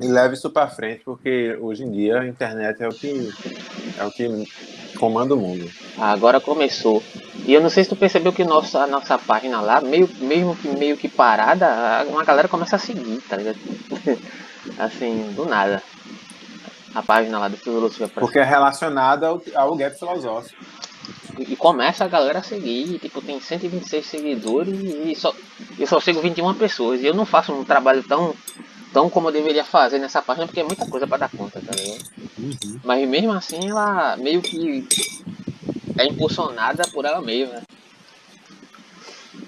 E leve isso para frente, porque hoje em dia a internet é o que é o que comanda o mundo. Agora começou. E eu não sei se tu percebeu que nossa, a nossa página lá, meio, mesmo que meio que parada, uma galera começa a seguir, tá ligado? assim, do nada. A página lá do Filosofia Porque é relacionada ao, ao gap filosófico. E, e começa a galera a seguir, tipo, tem 126 seguidores e só, eu só sigo 21 pessoas. E eu não faço um trabalho tão tão como eu deveria fazer nessa página, porque é muita coisa para dar conta, tá ligado? Uhum. Mas mesmo assim ela meio que é impulsionada por ela mesma.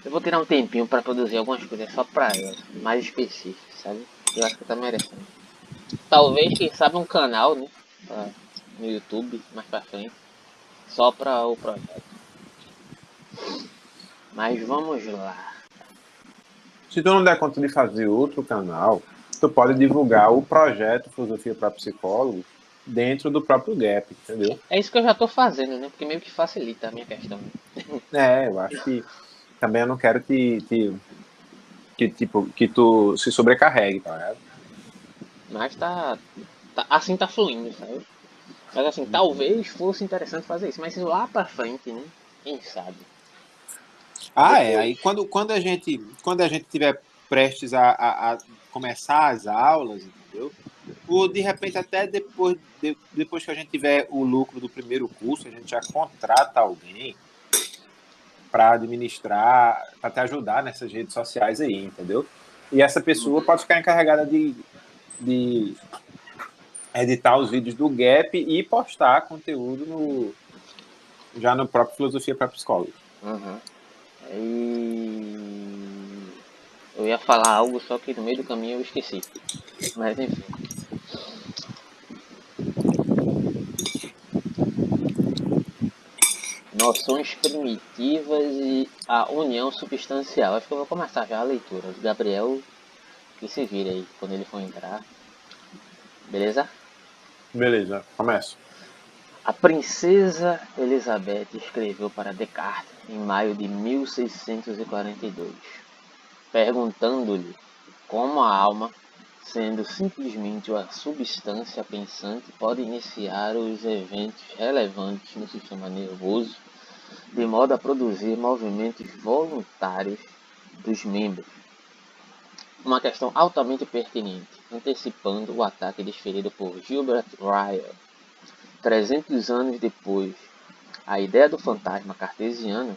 Eu vou tirar um tempinho para produzir algumas coisas só para ela, mais específicas, sabe? Eu acho que tá merecendo. Talvez, quem sabe, um canal, né? no YouTube, mais pra frente. Só para o projeto. Mas vamos lá. Se tu não der conta de fazer outro canal, tu pode divulgar o projeto Filosofia para Psicólogos dentro do próprio Gap, entendeu? É isso que eu já estou fazendo, né? Porque meio que facilita a minha questão. É, eu acho que também eu não quero que, que, que tipo, que tu se sobrecarregue, tá ligado? Mas tá, tá, assim tá fluindo, sabe? Mas assim, talvez fosse interessante fazer isso, mas lá pra frente, né? Quem sabe? Ah, é. Aí quando, quando a gente quando a gente tiver prestes a, a, a começar as aulas, entendeu? Ou de repente até depois, de, depois que a gente tiver o lucro do primeiro curso, a gente já contrata alguém para administrar, para te ajudar nessas redes sociais aí, entendeu? E essa pessoa pode ficar encarregada de, de editar os vídeos do Gap e postar conteúdo no, já no próprio Filosofia para Psicólogos. Uhum. E eu ia falar algo, só que no meio do caminho eu esqueci. Mas enfim. Noções primitivas e a união substancial. Acho que eu vou começar já a leitura. O Gabriel, que se vira aí quando ele for entrar. Beleza? Beleza, começa. A princesa Elizabeth escreveu para Descartes em maio de 1642 perguntando-lhe como a alma, sendo simplesmente uma substância pensante, pode iniciar os eventos relevantes no sistema nervoso, de modo a produzir movimentos voluntários dos membros. Uma questão altamente pertinente, antecipando o ataque desferido por Gilbert Ryle. 300 anos depois, a ideia do fantasma cartesiano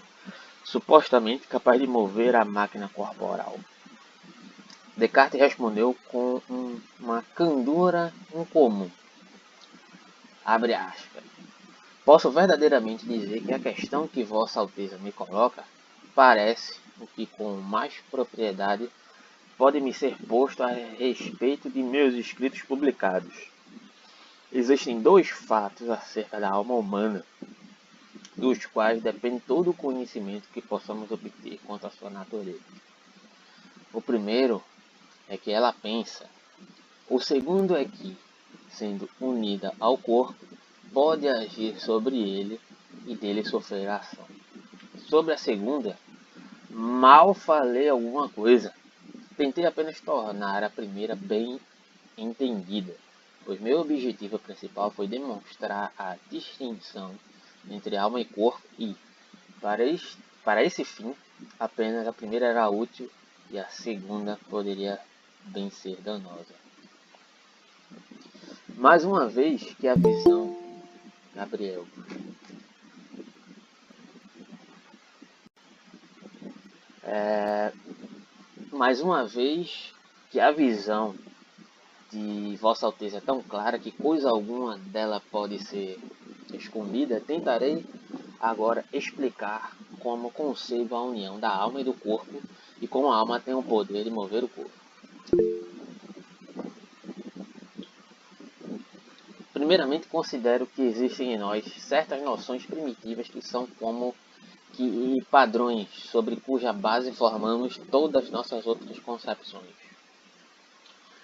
supostamente capaz de mover a máquina corporal. Descartes respondeu com um, uma candura incomum. Abre aspas. Posso verdadeiramente dizer que a questão que Vossa Alteza me coloca parece o que com mais propriedade pode me ser posto a respeito de meus escritos publicados. Existem dois fatos acerca da alma humana dos quais depende todo o conhecimento que possamos obter quanto à sua natureza. O primeiro é que ela pensa. O segundo é que, sendo unida ao corpo, pode agir sobre ele e dele sofrer ação. Sobre a segunda, mal falei alguma coisa. Tentei apenas tornar a primeira bem entendida, pois meu objetivo principal foi demonstrar a distinção entre alma e corpo e, para, este, para esse fim, apenas a primeira era útil e a segunda poderia bem ser danosa. Mais uma vez que a visão, Gabriel, é, mais uma vez que a visão de Vossa Alteza é tão clara que coisa alguma dela pode ser escondida, tentarei agora explicar como concebo a união da alma e do corpo e como a alma tem o poder de mover o corpo. Primeiramente, considero que existem em nós certas noções primitivas que são como que padrões sobre cuja base formamos todas as nossas outras concepções.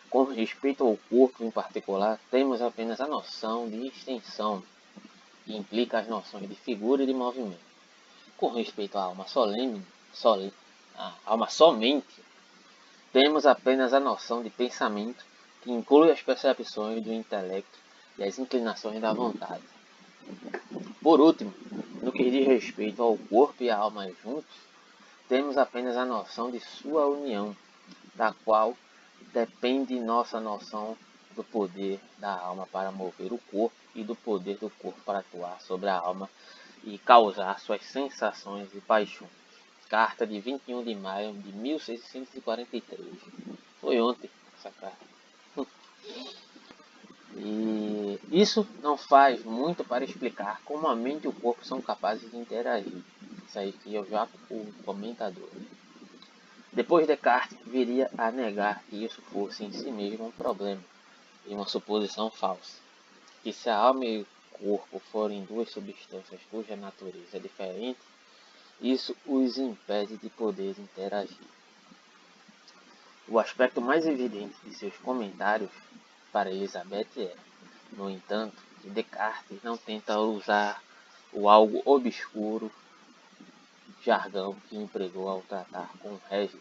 Com respeito ao corpo em particular, temos apenas a noção de extensão, que implica as noções de figura e de movimento. Com respeito à alma solene, a alma somente, temos apenas a noção de pensamento, que inclui as percepções do intelecto e as inclinações da vontade. Por último, no que diz respeito ao corpo e à alma juntos, temos apenas a noção de sua união, da qual depende nossa noção do poder da alma para mover o corpo e do poder do corpo para atuar sobre a alma e causar suas sensações e paixões. Carta de 21 de maio de 1643. Foi ontem essa carta. E isso não faz muito para explicar como a mente e o corpo são capazes de interagir. Isso aí que eu já o comentador. Depois Descartes viria a negar que isso fosse em si mesmo um problema e uma suposição falsa. Que se a alma e o corpo forem duas substâncias cuja natureza é diferente, isso os impede de poder interagir. O aspecto mais evidente de seus comentários para Elizabeth é, no entanto, que Descartes não tenta usar o algo obscuro jargão que empregou ao tratar com Regis,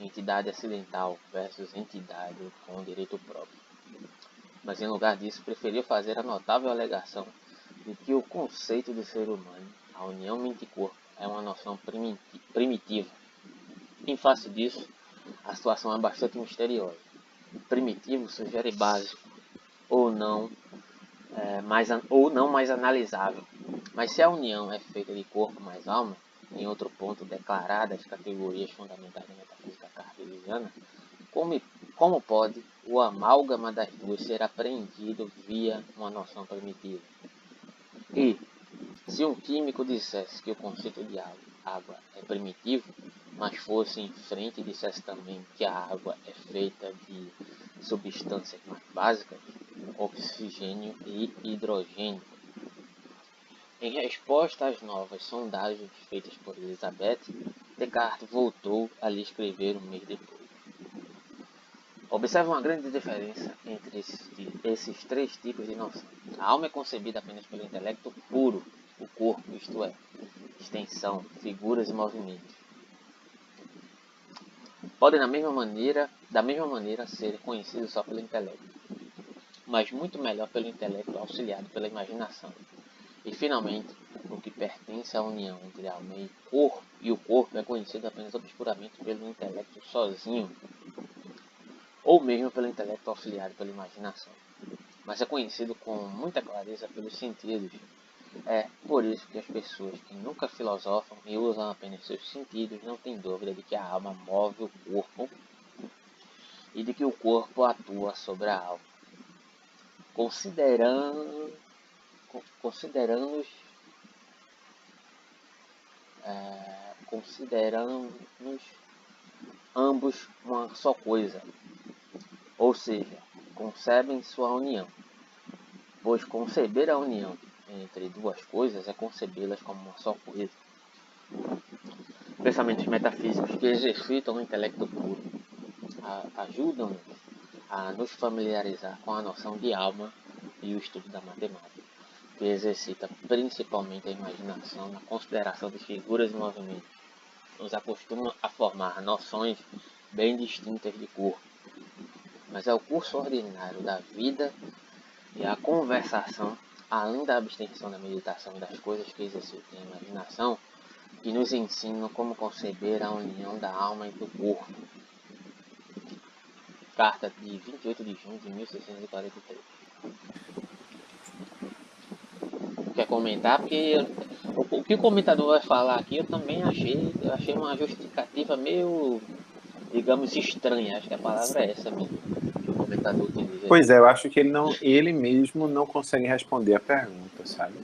entidade acidental versus entidade com direito próprio. Mas em lugar disso, preferiu fazer a notável alegação de que o conceito de ser humano, a união mente-corpo, é uma noção primitiva. Em face disso, a situação é bastante misteriosa. Primitivo sugere básico ou não, é, mais, ou não mais analisável. Mas se a união é feita de corpo mais alma, em outro ponto declarado as categorias fundamentais da metafísica cartesiana, como, como pode o amálgama das duas ser apreendido via uma noção primitiva? E, se um químico dissesse que o conceito de água é primitivo, mas fosse em frente e dissesse também que a água é feita de substâncias mais básicas, oxigênio e hidrogênio. Em resposta às novas sondagens feitas por Elizabeth, Descartes voltou a lhe escrever um mês depois. Observe uma grande diferença entre esses, três tipos de noção. A alma é concebida apenas pelo intelecto puro, o corpo, isto é, extensão, figuras e movimentos podem da mesma maneira, da mesma maneira ser conhecidos só pelo intelecto, mas muito melhor pelo intelecto auxiliado pela imaginação. E finalmente, o que pertence à união entre alma e corpo, e o corpo é conhecido apenas obscuramente pelo intelecto sozinho, ou mesmo pelo intelecto auxiliado pela imaginação, mas é conhecido com muita clareza pelos sentidos, é por isso que as pessoas que nunca filosofam e usam apenas seus sentidos não têm dúvida de que a alma move o corpo e de que o corpo atua sobre a alma. Considerando, considerando, é, consideramos ambos uma só coisa, ou seja, concebem sua união, pois conceber a união entre duas coisas é concebê-las como uma só coisa. Pensamentos metafísicos que exercitam o intelecto puro ajudam-nos a nos familiarizar com a noção de alma e o estudo da matemática, que exercita principalmente a imaginação na consideração de figuras e movimentos. Nos acostuma a formar noções bem distintas de corpo, mas é o curso ordinário da vida e a conversação além da abstenção da meditação e das coisas que exercitam a imaginação, que nos ensinam como conceber a união da alma e do corpo. Carta de 28 de junho de 1643. Quer comentar? Porque o que o comentador vai falar aqui eu também achei, eu achei uma justificativa meio, digamos, estranha. Acho que a palavra é essa mesmo comentador Pois é, eu acho que ele não, ele mesmo não consegue responder a pergunta, sabe?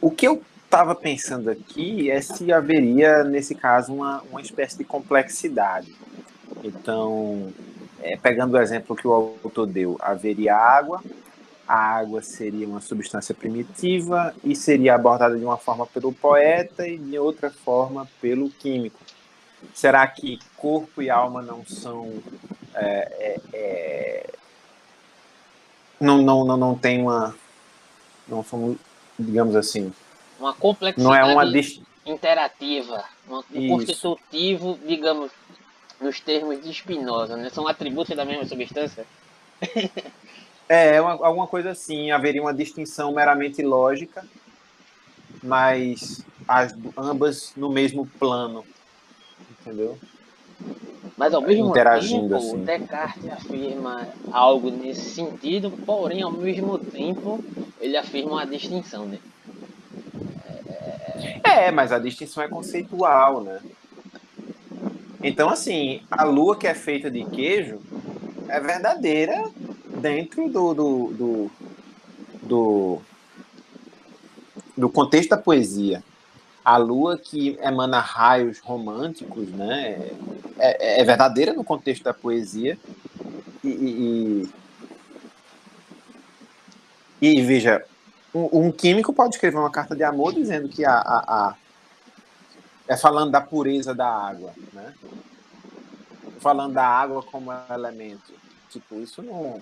O que eu estava pensando aqui é se haveria, nesse caso, uma, uma espécie de complexidade. Então, é, pegando o exemplo que o autor deu, haveria água, a água seria uma substância primitiva e seria abordada de uma forma pelo poeta e de outra forma pelo químico. Será que corpo e alma não são é, é, é, não, não, não, não tem uma. Não somos, digamos assim. Uma complexidade não é uma interativa, um constitutivo, digamos, nos termos de Spinoza, né? São atributos da mesma substância? é, uma, alguma coisa assim, haveria uma distinção meramente lógica, mas as, ambas no mesmo plano, entendeu? Mas ao mesmo tempo, assim. Descartes afirma algo nesse sentido, porém, ao mesmo tempo, ele afirma uma distinção, né? É, mas a distinção é conceitual, né? Então, assim, a lua que é feita de queijo é verdadeira dentro do, do, do, do, do contexto da poesia. A lua que emana raios românticos, né? É, é verdadeira no contexto da poesia. E, e, e, e veja, um, um, químico pode escrever uma carta de amor dizendo que a, a, a, é falando da pureza da água, né? Falando da água como elemento. Tipo, isso não.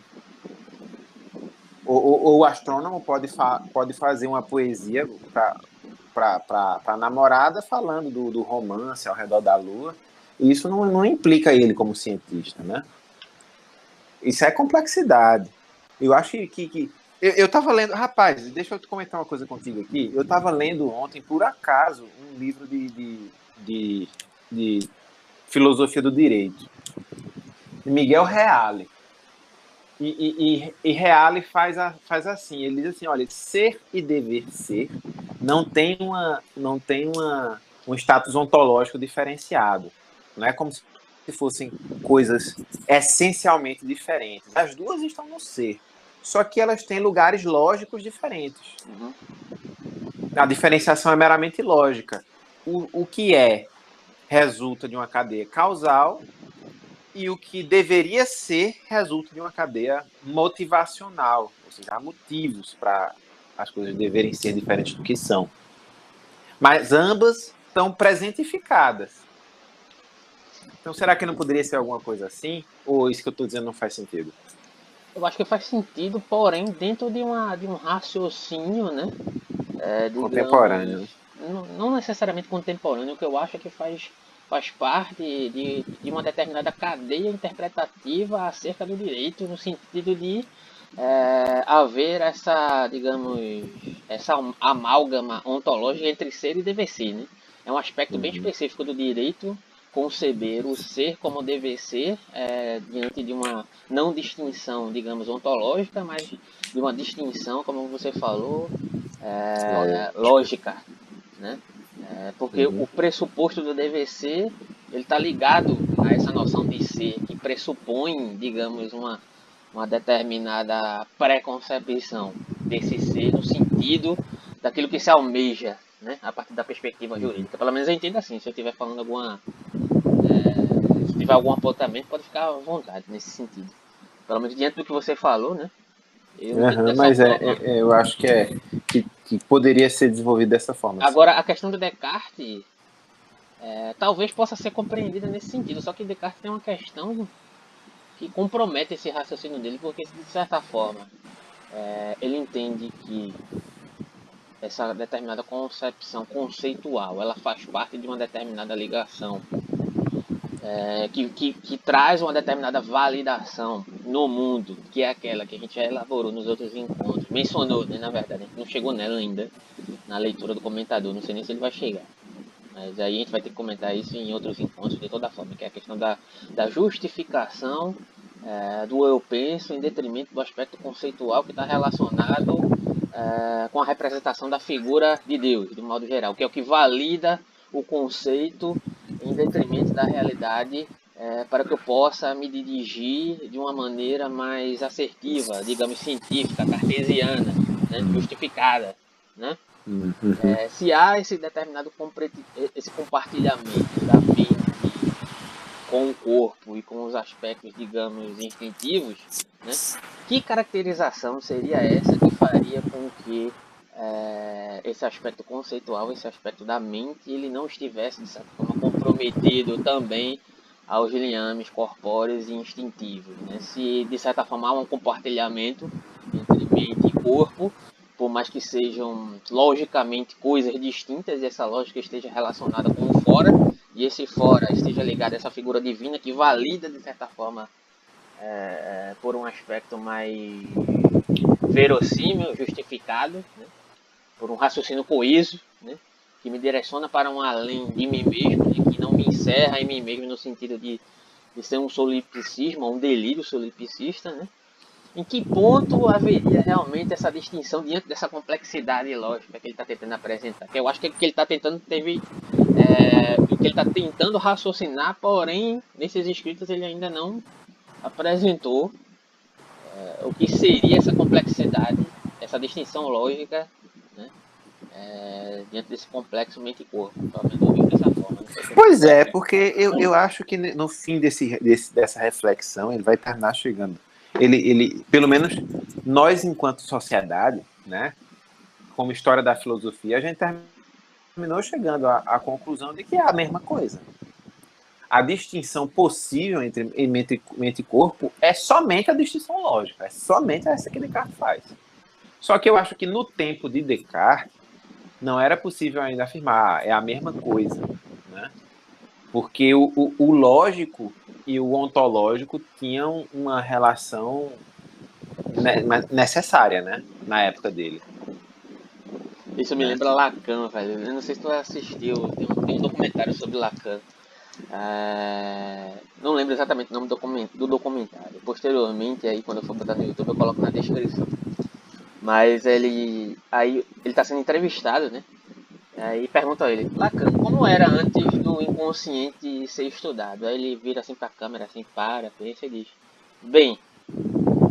Ou, o astrônomo pode, fa pode fazer uma poesia para a namorada falando do, do romance ao redor da lua. E isso não, não implica ele como cientista, né? Isso é complexidade. Eu acho que, que eu, eu tava lendo, rapaz, deixa eu comentar uma coisa contigo aqui. Eu tava lendo ontem, por acaso, um livro de, de, de, de filosofia do direito. Miguel Reale. E, e, e, Reale faz, a, faz assim, ele diz assim, olha, ser e dever ser não tem, uma, não tem uma, um status ontológico diferenciado. Não é como se fossem coisas essencialmente diferentes. As duas estão no ser só que elas têm lugares lógicos diferentes. A diferenciação é meramente lógica. O, o que é resulta de uma cadeia causal e o que deveria ser resulta de uma cadeia motivacional, ou seja, há motivos para as coisas deverem ser diferentes do que são. Mas ambas estão presentificadas. Então, será que não poderia ser alguma coisa assim? Ou isso que eu estou dizendo não faz sentido? eu acho que faz sentido, porém, dentro de, uma, de um raciocínio, né? É, digamos, contemporâneo. Não, não, necessariamente contemporâneo, o que eu acho é que faz, faz parte de, de uma determinada cadeia interpretativa acerca do direito, no sentido de é, haver essa, digamos, essa amálgama ontológica entre ser e dever ser, né? É um aspecto bem uhum. específico do direito conceber o ser como deve ser é, diante de uma não distinção, digamos, ontológica, mas de uma distinção, como você falou, é, lógica, né? É, porque uhum. o pressuposto do deve ser ele está ligado a essa noção de ser que pressupõe, digamos, uma uma determinada preconcepção desse ser no sentido daquilo que se almeja, né, a partir da perspectiva uhum. jurídica. Pelo menos eu entendo assim, se eu estiver falando alguma é, se tiver algum apontamento, pode ficar à vontade nesse sentido. Pelo menos diante do que você falou, né? Uhum, mas é, é, eu acho que é que, que, poderia ser desenvolvido dessa forma. Agora, a questão do Descartes é, talvez possa ser compreendida nesse sentido, só que Descartes tem uma questão que compromete esse raciocínio dele, porque de certa forma é, ele entende que essa determinada concepção conceitual ela faz parte de uma determinada ligação é, que, que, que, traz uma determinada validação no mundo, que é aquela que a gente já elaborou nos outros encontros, mencionou, né, na verdade, a gente não chegou nela ainda, na leitura do comentador, não sei nem se ele vai chegar. Mas aí a gente vai ter que comentar isso em outros encontros de toda forma, que é a questão da, da justificação é, do eu penso em detrimento do aspecto conceitual que está relacionado é, com a representação da figura de Deus, de modo geral, que é o que valida o conceito em detrimento da realidade é, para que eu possa me dirigir de uma maneira mais assertiva, digamos científica, cartesiana, né, justificada, né? Uhum. É, se há esse determinado esse compartilhamento da mente com o corpo e com os aspectos, digamos, instintivos, né? que caracterização seria essa que faria com que é, esse aspecto conceitual, esse aspecto da mente, ele não estivesse, de certa forma, comprometido também aos liames corpóreos e instintivos. Né? Se, de certa forma, há um compartilhamento entre mente e corpo, por mais que sejam logicamente coisas distintas e essa lógica esteja relacionada com o fora, e esse fora esteja ligado a essa figura divina que valida, de certa forma, é, por um aspecto mais verossímil, justificado, né? por um raciocínio coeso, né? que me direciona para um além de mim mesmo, que não me encerra em mim mesmo no sentido de, de ser um solipsismo, um delírio solipsista, né? Em que ponto haveria realmente essa distinção diante dessa complexidade lógica que ele está tentando apresentar? Que eu acho que o que ele está tentando teve, é, que ele está tentando raciocinar, porém nesses escritos ele ainda não apresentou é, o que seria essa complexidade, essa distinção lógica, né, é, diante desse complexo mente-corpo. forma. Pois é, porque eu, eu acho que no fim desse, desse, dessa reflexão ele vai terminar chegando ele, ele, pelo menos nós enquanto sociedade, né, como história da filosofia, a gente terminou chegando à, à conclusão de que é a mesma coisa. A distinção possível entre mente, mente e corpo é somente a distinção lógica, é somente essa que Descartes faz. Só que eu acho que no tempo de Descartes não era possível ainda afirmar ah, é a mesma coisa, né? Porque o, o, o lógico e o ontológico tinham uma relação necessária, né? Na época dele. Isso me lembra Lacan, velho. Eu não sei se tu assistiu, tem um, tem um documentário sobre Lacan. É... Não lembro exatamente o nome do documentário. Posteriormente, aí quando eu for botar no YouTube, eu coloco na descrição. Mas ele. Aí ele tá sendo entrevistado, né? Aí pergunta a ele, Lacan, como era antes do inconsciente ser estudado? Aí ele vira assim pra câmera, assim, para, pensa e diz, bem,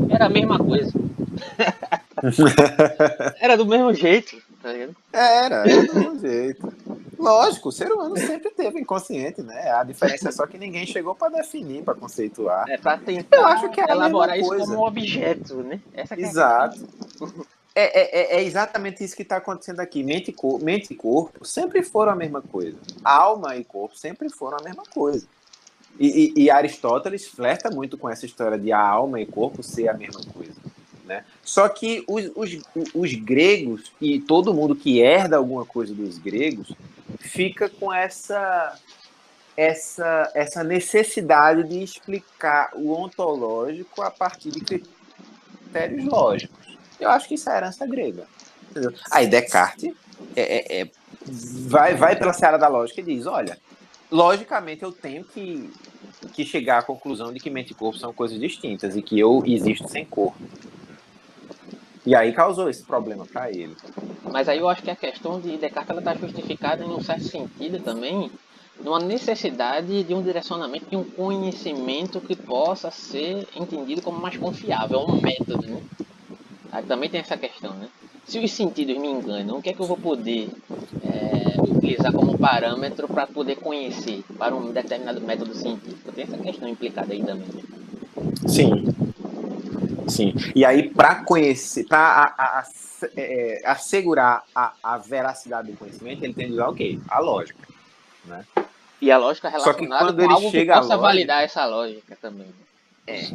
era a mesma coisa. era do mesmo jeito, tá ligado? Era, era do mesmo jeito. Lógico, o ser humano sempre teve inconsciente, né? A diferença é só que ninguém chegou para definir, para conceituar. É para tentar Eu acho que é elaborar isso como um objeto, né? Essa é Exato. É, é, é, é, exatamente isso que está acontecendo aqui. Mente e, corpo, mente e corpo sempre foram a mesma coisa. Alma e corpo sempre foram a mesma coisa. E, e, e, Aristóteles flerta muito com essa história de a alma e corpo ser a mesma coisa. Né? Só que os, os, os gregos e todo mundo que herda alguma coisa dos gregos fica com essa essa, essa necessidade de explicar o ontológico a partir de critérios lógicos. Eu acho que isso é herança grega. Aí Descartes é, é, é, vai, vai pela seara da lógica e diz: olha, logicamente eu tenho que, que chegar à conclusão de que mente e corpo são coisas distintas e que eu existo sem corpo. E aí causou esse problema para ele. Mas aí eu acho que a questão de Descartes está justificada em um certo sentido também, numa necessidade de um direcionamento, de um conhecimento que possa ser entendido como mais confiável, um método, né? Aí também tem essa questão, né? Se os sentidos me enganam, o que é que eu vou poder é, utilizar como parâmetro para poder conhecer para um determinado método científico? Tem essa questão implicada aí também. Sim. Sim. E aí, para conhecer, para é, assegurar a, a, veracidade do conhecimento, ele tem que usar o quê? A lógica. Né? E a lógica relacionada Só que quando com ele algo chega que possa lógica, validar essa lógica também. É.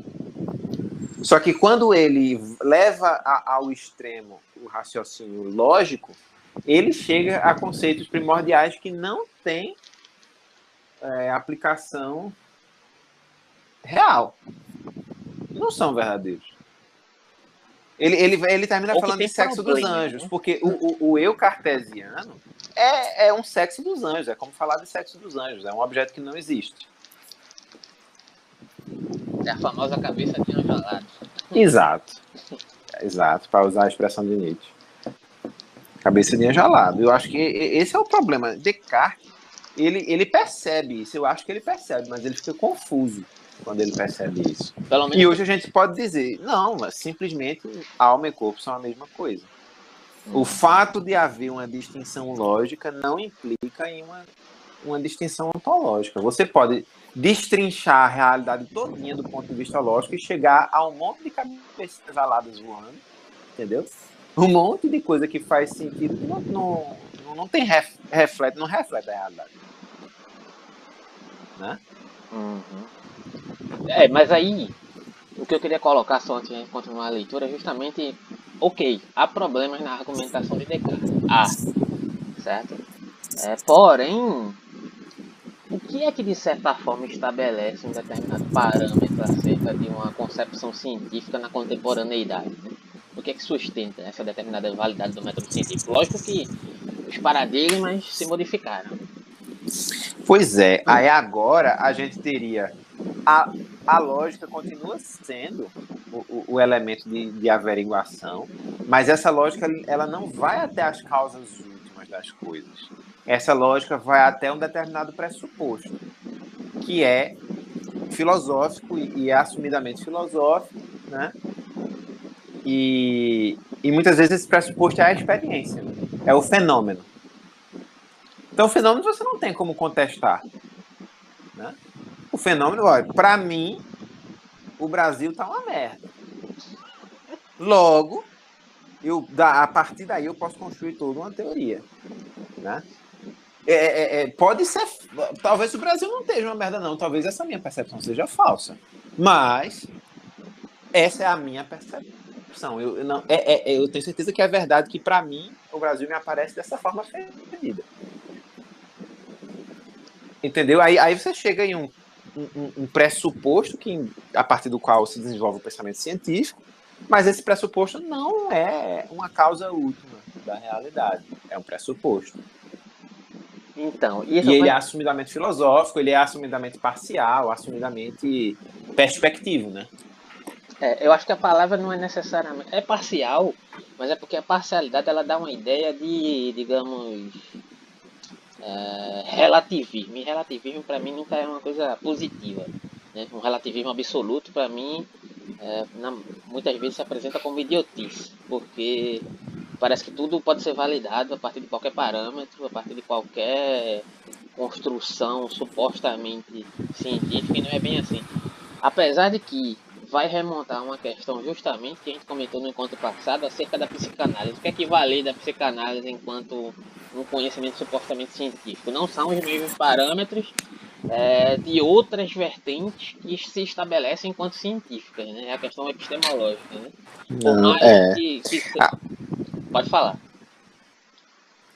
Só que quando ele leva a, ao extremo o raciocínio lógico, ele chega a conceitos primordiais que não têm é, aplicação real. Não são verdadeiros. Ele, ele, ele termina falando de sexo dos anjos, né? porque o, o, o, eu cartesiano é, é um sexo dos anjos, é como falar de sexo dos anjos, é um objeto que não existe. É a famosa cabeça de angelado. Exato. Exato, para usar a expressão de Nietzsche. Cabeça de angelado. Eu acho que esse é o problema. Descartes, ele, ele percebe isso, eu acho que ele percebe, mas ele fica confuso quando ele percebe isso. E hoje a gente pode dizer, não, mas simplesmente alma e corpo são a mesma coisa. O fato de haver uma distinção lógica não implica em uma, uma distinção ontológica. Você pode destrinchar a realidade todinha do ponto de vista lógico e chegar a um monte de cabeças aladas voando, entendeu? Um monte de coisa que faz sentido que não, não, não tem ref, reflete, não reflete a realidade. Né? Uhum. É, mas aí o que eu queria colocar só antes de continuar a leitura é justamente, ok, há problemas na argumentação de Descartes. Há, certo? É, porém, que é que de certa forma estabelece um determinado parâmetro a ser lógica de uma concepção científica na contemporaneidade? O que é que sustenta essa determinada validade do método científico? Lógico que os paradigmas se modificaram. Pois é, aí agora a gente teria. A, a lógica continua sendo o, o, o elemento de, de averiguação, mas essa lógica ela não vai até as causas últimas das coisas. Essa lógica vai até um determinado pressuposto, que é filosófico e é assumidamente filosófico, né? E, e muitas vezes esse pressuposto é a experiência, é o fenômeno. Então, o fenômeno você não tem como contestar. Né? O fenômeno, olha, para mim, o Brasil tá uma merda. Logo, eu, a partir daí eu posso construir toda uma teoria. Né? É, é, é, pode ser. Talvez o Brasil não esteja uma merda, não. Talvez essa minha percepção seja falsa. Mas essa é a minha percepção. Eu, eu não, é, é, eu tenho certeza que é verdade que, para mim, o Brasil me aparece dessa forma ferida. Entendeu? Aí, aí você chega em um, um, um, pressuposto que, a partir do qual se desenvolve o pensamento científico, mas esse pressuposto não é uma causa última da realidade. É um pressuposto. Então, e, e ele é assumidamente filosófico, ele é assumidamente parcial, assumidamente perspectivo, né? É, eu acho que a palavra não é necessariamente. É parcial, mas é porque a parcialidade ela dá uma ideia de, digamos, é, relativismo. E relativismo para mim nunca é uma coisa positiva. Né? Um relativismo absoluto para mim é, na, muitas vezes se apresenta como idiotice, porque parece que tudo pode ser validado a partir de qualquer parâmetro, a partir de qualquer construção supostamente científica, e não é bem assim. Apesar de que vai remontar uma questão justamente que a gente comentou no encontro passado acerca da psicanálise. O que é que vale da psicanálise enquanto um conhecimento supostamente científico? Não são os mesmos parâmetros é, de outras vertentes que se estabelecem enquanto científicas, né? É a questão epistemológica, né? Mais é. que, que... Ah. Pode falar.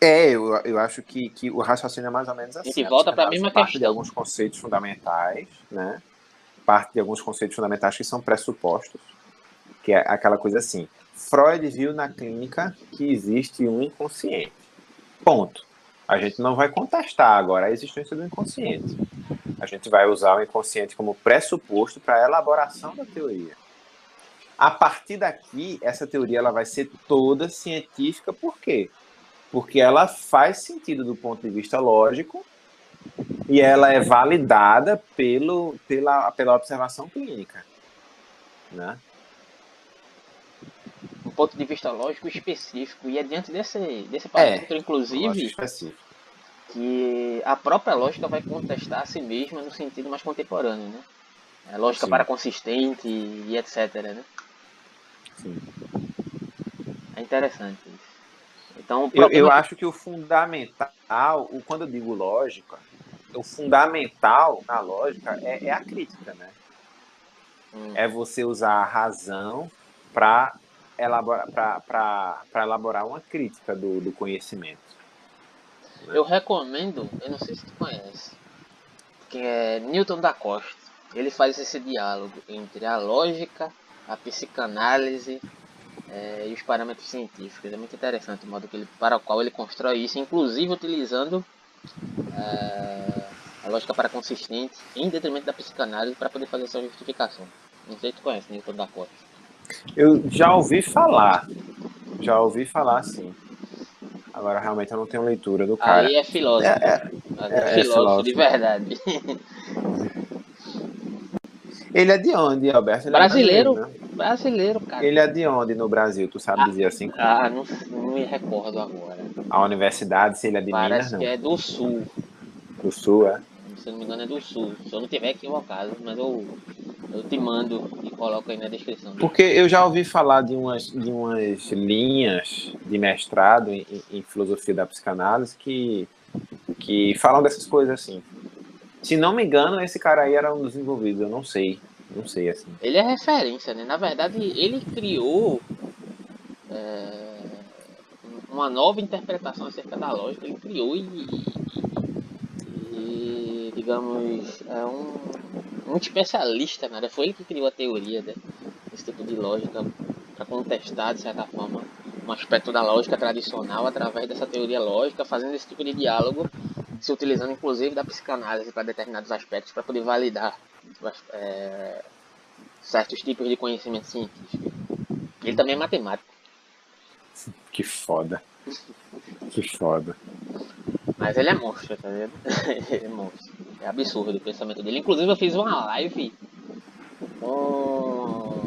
É, eu, eu acho que, que o raciocínio é mais ou menos assim. A gente volta para a mesma parte questão. de alguns conceitos fundamentais, né? Parte de alguns conceitos fundamentais que são pressupostos, que é aquela coisa assim. Freud viu na clínica que existe um inconsciente. Ponto. A gente não vai contestar agora a existência do inconsciente. A gente vai usar o inconsciente como pressuposto para a elaboração da teoria. A partir daqui, essa teoria ela vai ser toda científica, por quê? Porque ela faz sentido do ponto de vista lógico e ela é validada pelo, pela, pela observação clínica. Né? Um ponto de vista lógico específico. E é diante desse, desse parâmetro, é, inclusive, que a própria lógica vai contestar a si mesma no sentido mais contemporâneo. Né? A é lógica Sim. para consistente e etc. Né? Sim. É interessante isso. Então, eu, eu acho que o fundamental, o, quando eu digo lógica, o fundamental na lógica é, é a crítica, né? Hum. É você usar a razão para elaborar, elaborar uma crítica do, do conhecimento. Né? Eu recomendo, eu não sei se tu conhece, que é Newton da Costa. Ele faz esse diálogo entre a lógica a psicanálise é, e os parâmetros científicos. É muito interessante o modo que ele, para o qual ele constrói isso, inclusive utilizando é, a lógica para consistente em detrimento da psicanálise para poder fazer essa justificação. Não sei se tu conhece Newton da Costa. Eu já ouvi falar. Já ouvi falar sim. Agora realmente eu não tenho leitura do cara. Aí é filósofo. É, é, é, é filósofo, filósofo de verdade. Ele é de onde, Alberto? Ele é brasileiro, é brasileiro, né? brasileiro, cara. Ele é de onde no Brasil? Tu sabe ah, dizer assim? Ah, não, não, me recordo agora. A universidade, se ele é de Parece Minas, não? que é do Sul. Do Sul, é? Se não me engano é do Sul. Se eu não tiver equivocado, mas eu, eu te mando e coloco aí na descrição. Porque eu já ouvi falar de umas, de umas linhas de mestrado em, em filosofia da psicanálise que, que falam dessas coisas assim. Se não me engano, esse cara aí era um dos envolvidos, eu não sei. Não sei, assim. Ele é referência, né? Na verdade, ele criou é, uma nova interpretação acerca da lógica. Ele criou e, e digamos, é um, um especialista, né? Foi ele que criou a teoria, né? Esse tipo de lógica para contestar, de certa forma, um aspecto da lógica tradicional através dessa teoria lógica, fazendo esse tipo de diálogo, se utilizando inclusive da psicanálise para determinados aspectos, para poder validar é, certos tipos de conhecimento científico. Ele também é matemático. Que foda. Que foda. Mas ele é monstro, tá vendo? ele é monstro. É absurdo o pensamento dele. Inclusive eu fiz uma live com,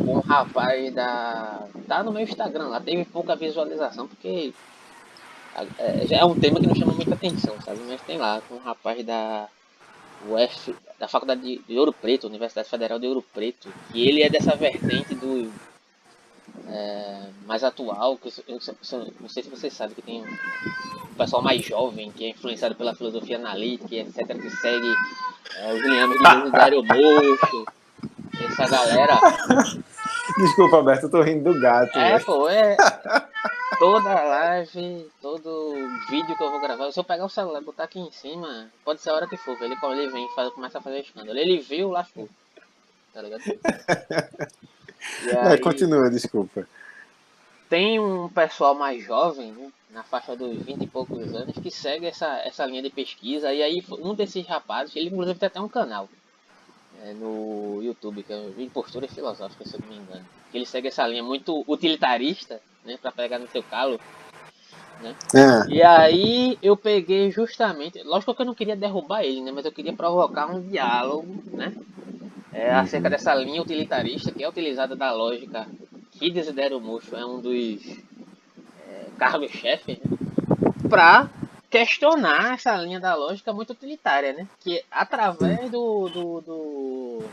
um rapaz da. Tá no meu Instagram lá, teve pouca visualização, porque é, é um tema que não chama muita atenção, sabe? Mas tem lá, com um rapaz da UF, da Faculdade de Ouro Preto, Universidade Federal de Ouro Preto, e ele é dessa vertente do é, mais atual, que eu, eu, eu, não sei se vocês sabem que tem um pessoal mais jovem, que é influenciado pela filosofia analítica, etc, que segue é, os liames de Dário Mocho, essa galera. Desculpa, Alberto, eu tô rindo do gato. É, pô, é. Toda live, todo vídeo que eu vou gravar, se eu pegar o celular e botar aqui em cima, pode ser a hora que for, ele, ele vem e começa a fazer escândalo. Ele viu, lascou. Tá ligado? Aí, continua, desculpa. Tem um pessoal mais jovem, né, na faixa dos 20 e poucos anos, que segue essa, essa linha de pesquisa. E aí, um desses rapazes, ele inclusive tem até um canal é, no YouTube, que é Impostura Filosófica, se eu não me engano. Ele segue essa linha muito utilitarista, né, para pegar no teu calo. Né? É. E aí eu peguei justamente, lógico que eu não queria derrubar ele, né, mas eu queria provocar um diálogo, né, é, acerca dessa linha utilitarista que é utilizada da lógica que Desidério Mocho é um dos é, cargos-chefes, né? para questionar essa linha da lógica muito utilitária, né? Que através do, do, do,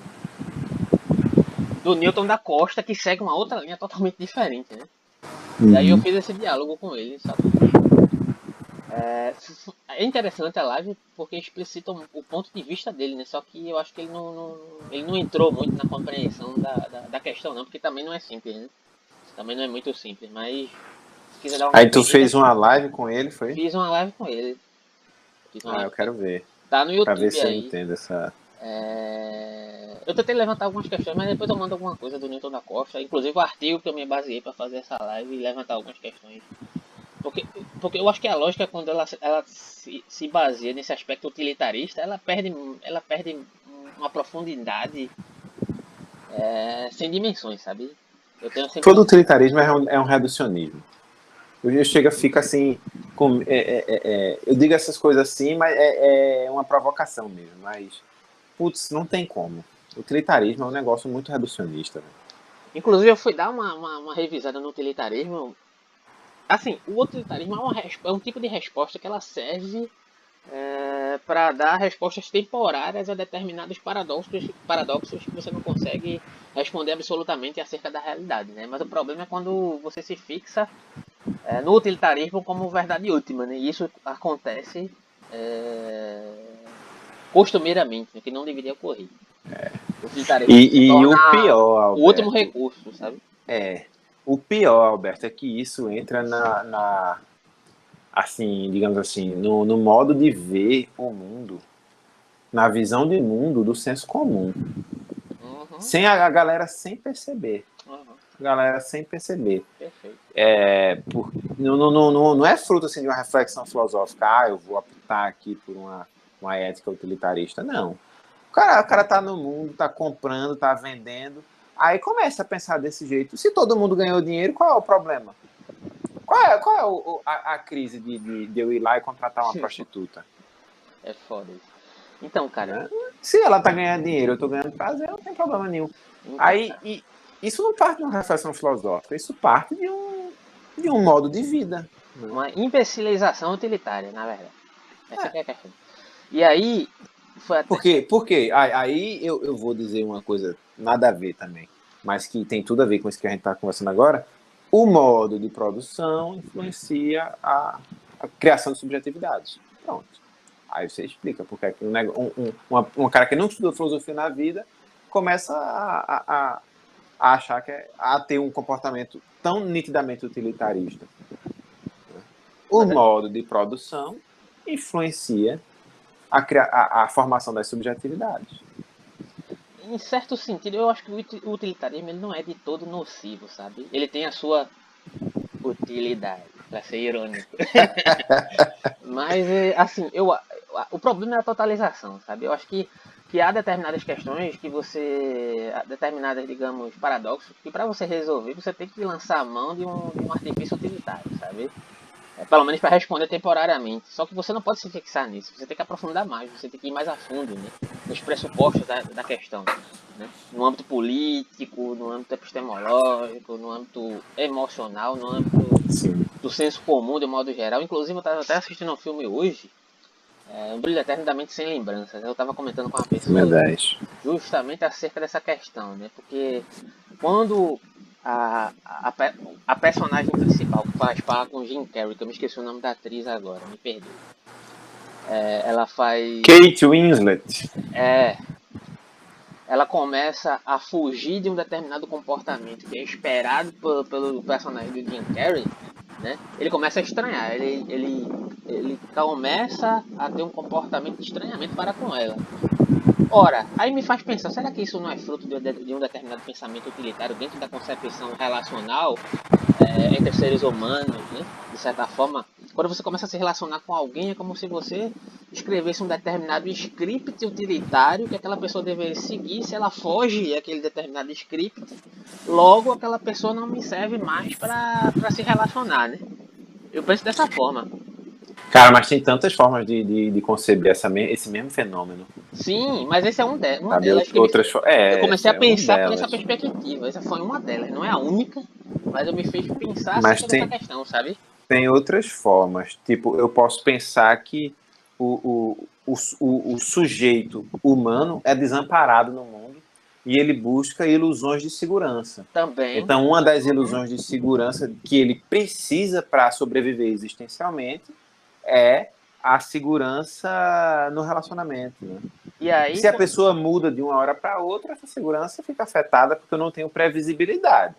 do Newton da Costa, que segue uma outra linha totalmente diferente, né? Uhum. E aí eu fiz esse diálogo com ele, sabe? É, é, interessante a live porque explicita o ponto de vista dele, né? Só que eu acho que ele não, não ele não entrou muito na compreensão da, da, da, questão, não, porque também não é simples, né? Também não é muito simples, mas. Aí tu fez uma live com ele, foi? Fiz uma live com ele. ah, live eu quero ver. Tá no YouTube. Pra ver se aí. eu entendo essa. É... Eu tentei levantar algumas questões, mas depois eu mando alguma coisa do Newton da Costa. Inclusive o artigo que eu me baseei para fazer essa live e levantar algumas questões porque, porque eu acho que a lógica, quando ela, ela se, se baseia nesse aspecto utilitarista, ela perde, ela perde uma profundidade é, sem dimensões, sabe? Todo utilitarismo é um, é um reducionismo. Eu chega, fica assim, com, é, é, é, é, eu digo essas coisas assim, mas é, é uma provocação mesmo. Mas, putz, não tem como. Utilitarismo é um negócio muito reducionista. Né? Inclusive, eu fui dar uma, uma, uma revisada no utilitarismo Assim, o utilitarismo é, uma, é um tipo de resposta que ela serve é, para dar respostas temporárias a determinados paradoxos, paradoxos que você não consegue responder absolutamente acerca da realidade, né? Mas o problema é quando você se fixa é, no utilitarismo como verdade última, né? E isso acontece é, costumeiramente, né? que não deveria ocorrer. É. E, e o pior, Alberto, o último recurso, sabe? É, o pior, Alberto, é que isso entra na, na assim, digamos assim, no, no, modo de ver o mundo, na visão de mundo do senso comum. Uhum. Sem a, a, galera sem perceber. Uhum. A galera sem perceber. Perfeito. É, por, não, não, não, não é fruto assim, de uma reflexão filosófica, ah, eu vou optar aqui por uma, uma ética utilitarista. Não. O cara, o cara tá no mundo, tá comprando, tá vendendo Aí começa a pensar desse jeito. Se todo mundo ganhou dinheiro, qual é o problema? Qual é, qual é o, a, a, crise de, de, de, eu ir lá e contratar uma prostituta? É foda isso. Então, cara. Se ela tá ganhando dinheiro, eu tô ganhando prazer, não tem problema nenhum. Então, Aí, e, isso não parte de uma reflexão filosófica, isso parte de um, de um modo de vida. Uma imbecilização utilitária, na verdade. Essa é, é a questão. E aí. Foi até... Por quê? Por quê? Aí eu, eu vou dizer uma coisa nada a ver também, mas que tem tudo a ver com isso que a gente está conversando agora, o modo de produção influencia a, a criação de subjetividades. Pronto. Aí você explica porque é um, um, uma, cara que não estudou filosofia na vida começa a, a, a achar que é, a ter um comportamento tão nitidamente utilitarista. O modo de produção influencia a, a, a formação das subjetividades. em certo sentido, eu acho que o utilitarismo ele não é de todo nocivo, sabe? Ele tem a sua utilidade, para ser irônico. Mas, é, assim, eu, o problema é a totalização, sabe? Eu acho que, que há determinadas questões que você. determinadas, digamos, paradoxos, que para você resolver você tem que lançar a mão de um, de um artifício utilitário, sabe? É, pelo menos para responder temporariamente. Só que você não pode se fixar nisso, você tem que aprofundar mais, você tem que ir mais a fundo né? nos pressupostos da, da questão. Né? No âmbito político, no âmbito epistemológico, no âmbito emocional, no âmbito Sim. do senso comum de modo geral. Inclusive, eu estava até assistindo um filme hoje, é, Um Brilho Eternamente Sem Lembranças. Eu estava comentando com uma pessoa Verdade. justamente acerca dessa questão, né? Porque quando a, a, a, personagem principal que faz par com Jim Carrey, que eu me esqueci o nome da atriz agora, me perdoe. É, ela faz. Kate Winslet. É. Ela começa a fugir de um determinado comportamento que é esperado pelo, pelo personagem do Jim Carrey, né? Ele começa a estranhar, ele, ele, ele começa a ter um comportamento de estranhamento para com ela. Ora, aí me faz pensar, será que isso não é fruto de, um determinado pensamento utilitário dentro da concepção relacional é, entre seres humanos, né? De certa forma, quando você começa a se relacionar com alguém, é como se você escrevesse um determinado script utilitário que aquela pessoa deveria seguir. Se ela foge aquele determinado script, logo aquela pessoa não me serve mais para se relacionar, né? Eu penso dessa forma. Cara, mas tem tantas formas de, de, de conceber essa, esse mesmo fenômeno. Sim, mas esse é um de, uma Sabe, delas. Outras, eu, é, eu comecei a pensar é por essa perspectiva. Essa foi uma delas. Não é a única, mas eu me fez pensar mas sobre tem, essa questão, sabe? Tem outras formas. Tipo, eu posso pensar que o, o, o, o sujeito humano é desamparado no mundo e ele busca ilusões de segurança. Também. Então, uma das ilusões de segurança que ele precisa para sobreviver existencialmente é a segurança no relacionamento. Né? E aí, Se a pessoa muda de uma hora para outra, essa segurança fica afetada porque eu não tenho previsibilidade.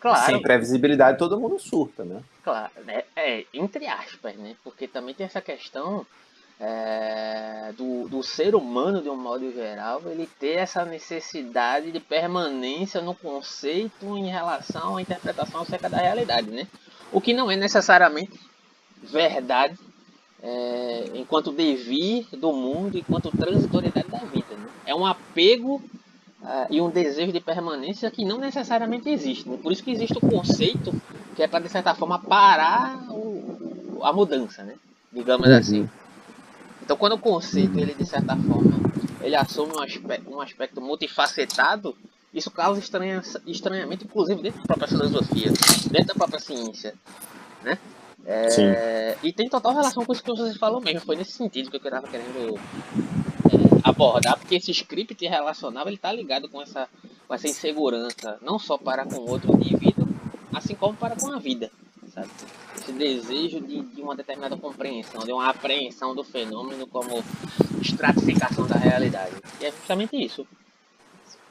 Claro. Sem previsibilidade, todo mundo surta, né? Claro, é, é, entre aspas, né? Porque também tem essa questão é, do, do ser humano, de um modo geral, ele ter essa necessidade de permanência no conceito em relação à interpretação acerca da realidade, né? O que não é necessariamente verdade é, enquanto devir do mundo, enquanto transitoriedade da vida. Né? É um apego uh, e um desejo de permanência que não necessariamente existe. Né? Por isso que existe o conceito que é para, de certa forma, parar o, a mudança, né? digamos uhum. assim. Então, quando o conceito, ele, de certa forma, ele assume um aspecto, um aspecto multifacetado, isso causa estranha, estranhamento, inclusive dentro da própria filosofia, dentro da própria ciência. Né? É, e tem total relação com isso que vocês falam mesmo. Foi nesse sentido que eu estava querendo é, abordar, porque esse script relacional ele está ligado com essa, com essa insegurança, não só para com o outro indivíduo, assim como para com a vida. Sabe? Esse desejo de, de uma determinada compreensão, de uma apreensão do fenômeno como estratificação da realidade. E é justamente isso.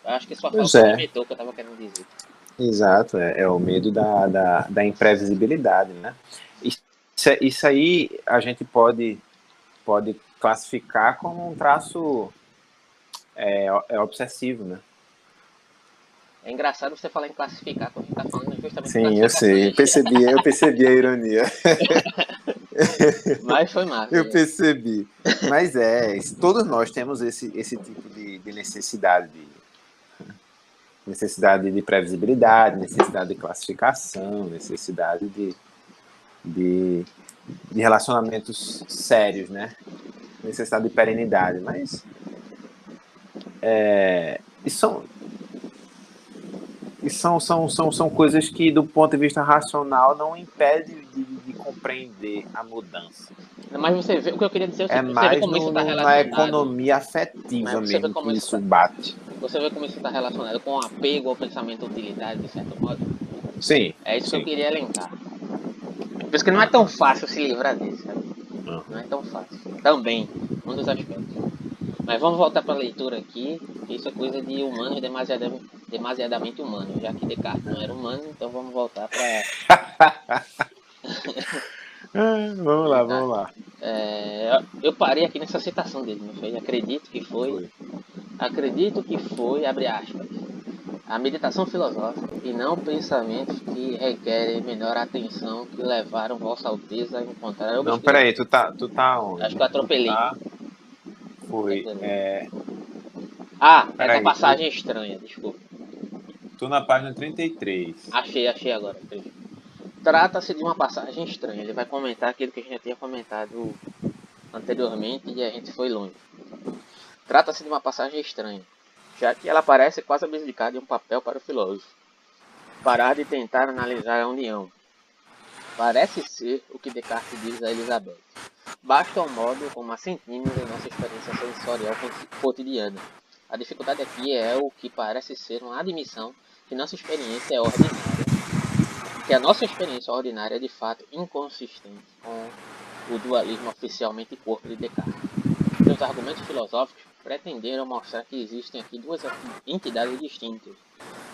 Eu acho que sua falta é. que eu estava querendo dizer. Exato, é, é o medo da, da, da imprevisibilidade, né? Isso, isso aí a gente pode, pode classificar como um traço é, é obsessivo, né? É engraçado você falar em classificar quando a gente tá falando justamente Sim, eu sei, eu percebi, eu percebi a ironia. Mas foi massa. Eu percebi. Mas é, todos nós temos esse, esse tipo de, de necessidade de necessidade de previsibilidade, necessidade de classificação, necessidade de, de, de relacionamentos sérios, né? Necessidade de perenidade, mas é, e são, e são, são, são, são coisas que, do ponto de vista racional, não impedem de, de compreender a mudança. Mas você vê, o que eu queria dizer é, é mais no, tá na economia afetiva mesmo que isso tá, bate. Você vê como isso está relacionado com o apego ao pensamento utilitário, de certo modo? Sim. É isso sim. que eu queria elencar. Por isso que não é tão fácil se livrar disso, sabe? Não. não é tão fácil. Também, um dos aspectos. Mas vamos voltar para a leitura aqui, isso é coisa de humanos demasiadamente, demasiadamente humanos. Já que Descartes não era humano, então vamos voltar para. vamos lá, vamos lá. É, eu parei aqui nessa citação dele, não foi? Acredito que foi. Acredito que foi, abre aspas, a meditação filosófica e não pensamentos que requerem menor atenção que levaram Vossa Alteza a encontrar Não, peraí, tu tá, tu tá onde? Acho que eu atropelei. Tá? Foi. É... Ah, é uma passagem estranha, desculpa. Tô na página 33. Achei, achei agora. Trata-se de uma passagem estranha. Ele vai comentar aquilo que a gente já tinha comentado anteriormente e a gente foi longe. Trata-se de uma passagem estranha já que ela parece quase abdicada de um papel para o filósofo. Parar de tentar analisar a união. Parece ser o que Descartes diz a Elizabeth. Basta o modo como a sentimos em nossa experiência sensorial cotidiana. A dificuldade aqui é o que parece ser uma admissão que nossa experiência é ordinária. Que a nossa experiência ordinária é de fato inconsistente com o dualismo oficialmente corpo de Descartes. Seus argumentos filosóficos pretenderam mostrar que existem aqui duas entidades distintas,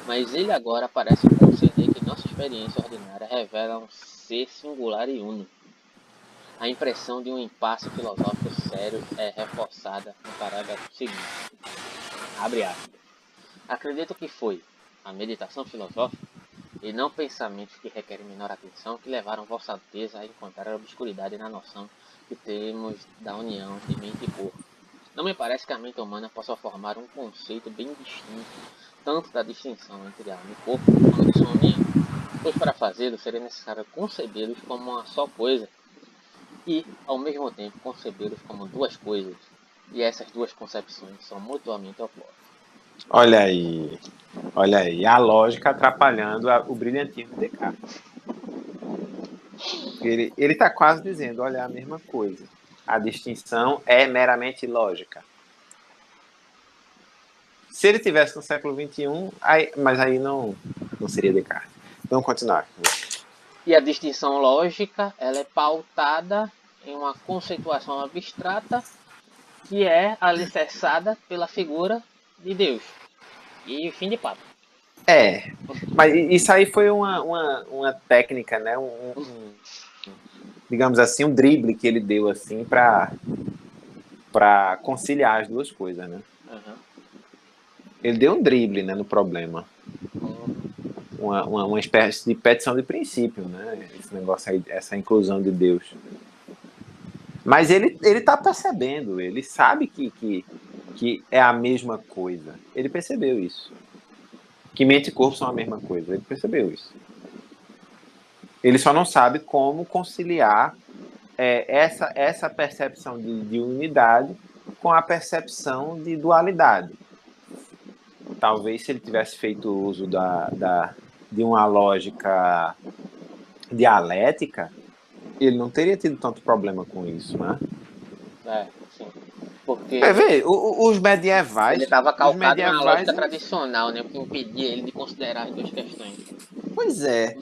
mas ele agora parece conceder que nossa experiência ordinária revela um ser singular e único. A impressão de um impasse filosófico sério é reforçada no parágrafo seguinte. Abre aspas. Acredito que foi a meditação filosófica e não pensamentos que requerem menor atenção que levaram Vossa Alteza a encontrar a obscuridade na noção que temos da união de mente e corpo não me parece que a mente humana possa formar um conceito bem distinto, tanto da distinção entre alma e corpo, quanto de sua união, pois para fazê-lo seria necessário concebê-los como uma só coisa e, ao mesmo tempo, concebê-los como duas coisas, e essas duas concepções são mutuamente opostas. Olha aí, olha aí, a lógica atrapalhando a, o brilhantismo de Descartes. Ele está quase dizendo, olha, é a mesma coisa a distinção é meramente lógica. Se ele tivesse no século XXI, aí, mas aí não, não seria Descartes. Vamos continuar. E a distinção lógica, ela é pautada em uma conceituação abstrata que é alicerçada pela figura de Deus. E fim de papo. É, mas isso aí foi uma, uma, uma técnica, né? Um, um, digamos assim, um drible que ele deu assim para para conciliar as duas coisas, né? Uhum. Ele deu um drible, né, no problema. Uma, uma, uma, espécie de petição de princípio, né? Esse negócio aí, essa inclusão de Deus. Mas ele ele está percebendo, ele sabe que, que que é a mesma coisa. Ele percebeu isso. Que mente e corpo são a mesma coisa. Ele percebeu isso. Ele só não sabe como conciliar é, essa, essa percepção de, de unidade com a percepção de dualidade. Talvez se ele tivesse feito uso da, da, de uma lógica dialética, ele não teria tido tanto problema com isso, né? É, sim. Porque é, vê, os medievais. Ele estava calcado medievais, na lógica tradicional, né? O que impedia ele de considerar as duas questões. Pois é.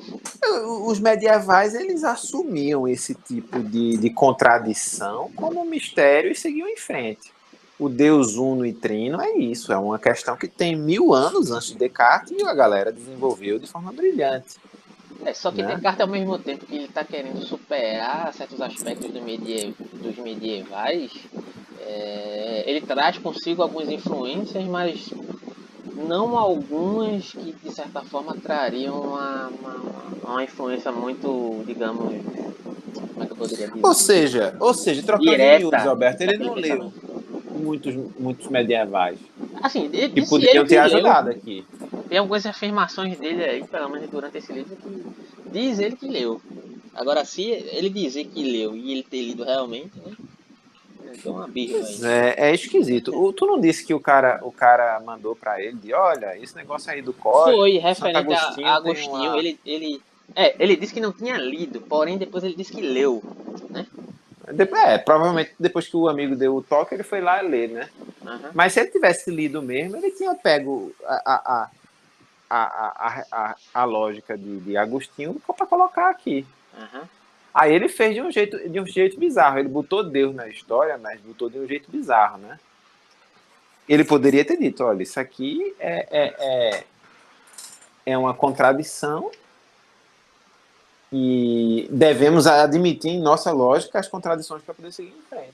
Os medievais eles assumiam esse tipo de, de contradição como mistério e seguiam em frente. O Deus uno e trino é isso, é uma questão que tem mil anos antes de Descartes e a galera desenvolveu de forma brilhante. É, só que né? Descartes, ao mesmo tempo que ele está querendo superar certos aspectos do dos medievais, é, ele traz consigo algumas influências, mas não algumas que de certa forma trariam uma, uma, uma influência muito, digamos, como é que eu poderia dizer? Ou seja, ou seja, trocando Direta, miúdos, Alberto, ele não leu muitos, muitos medievais. Assim, ele, que poderiam ter ajudado leu. aqui. Tem algumas afirmações dele aí, pelo menos durante esse livro, que diz ele que leu. Agora, se ele dizer que leu e ele ter lido realmente, né? uma birra É, é esquisito. O, tu não disse que o cara, o cara mandou para ele de, olha, esse negócio aí do código. Foi, referente Agostinho a Agostinho, uma... ele, ele, é, ele disse que não tinha lido, porém depois ele disse que leu, né? É, provavelmente depois que o amigo deu o toque, ele foi lá ler, né? Uhum. Mas se ele tivesse lido mesmo, ele tinha pego a, a, a, a, a, lógica de, de Agostinho para colocar aqui. Uhum. Aí ele fez de um jeito, de um jeito bizarro. Ele botou Deus na história, mas botou de um jeito bizarro, né? Ele poderia ter dito, olha, isso aqui é, é, é, é uma contradição e devemos admitir em nossa lógica as contradições para poder seguir em frente.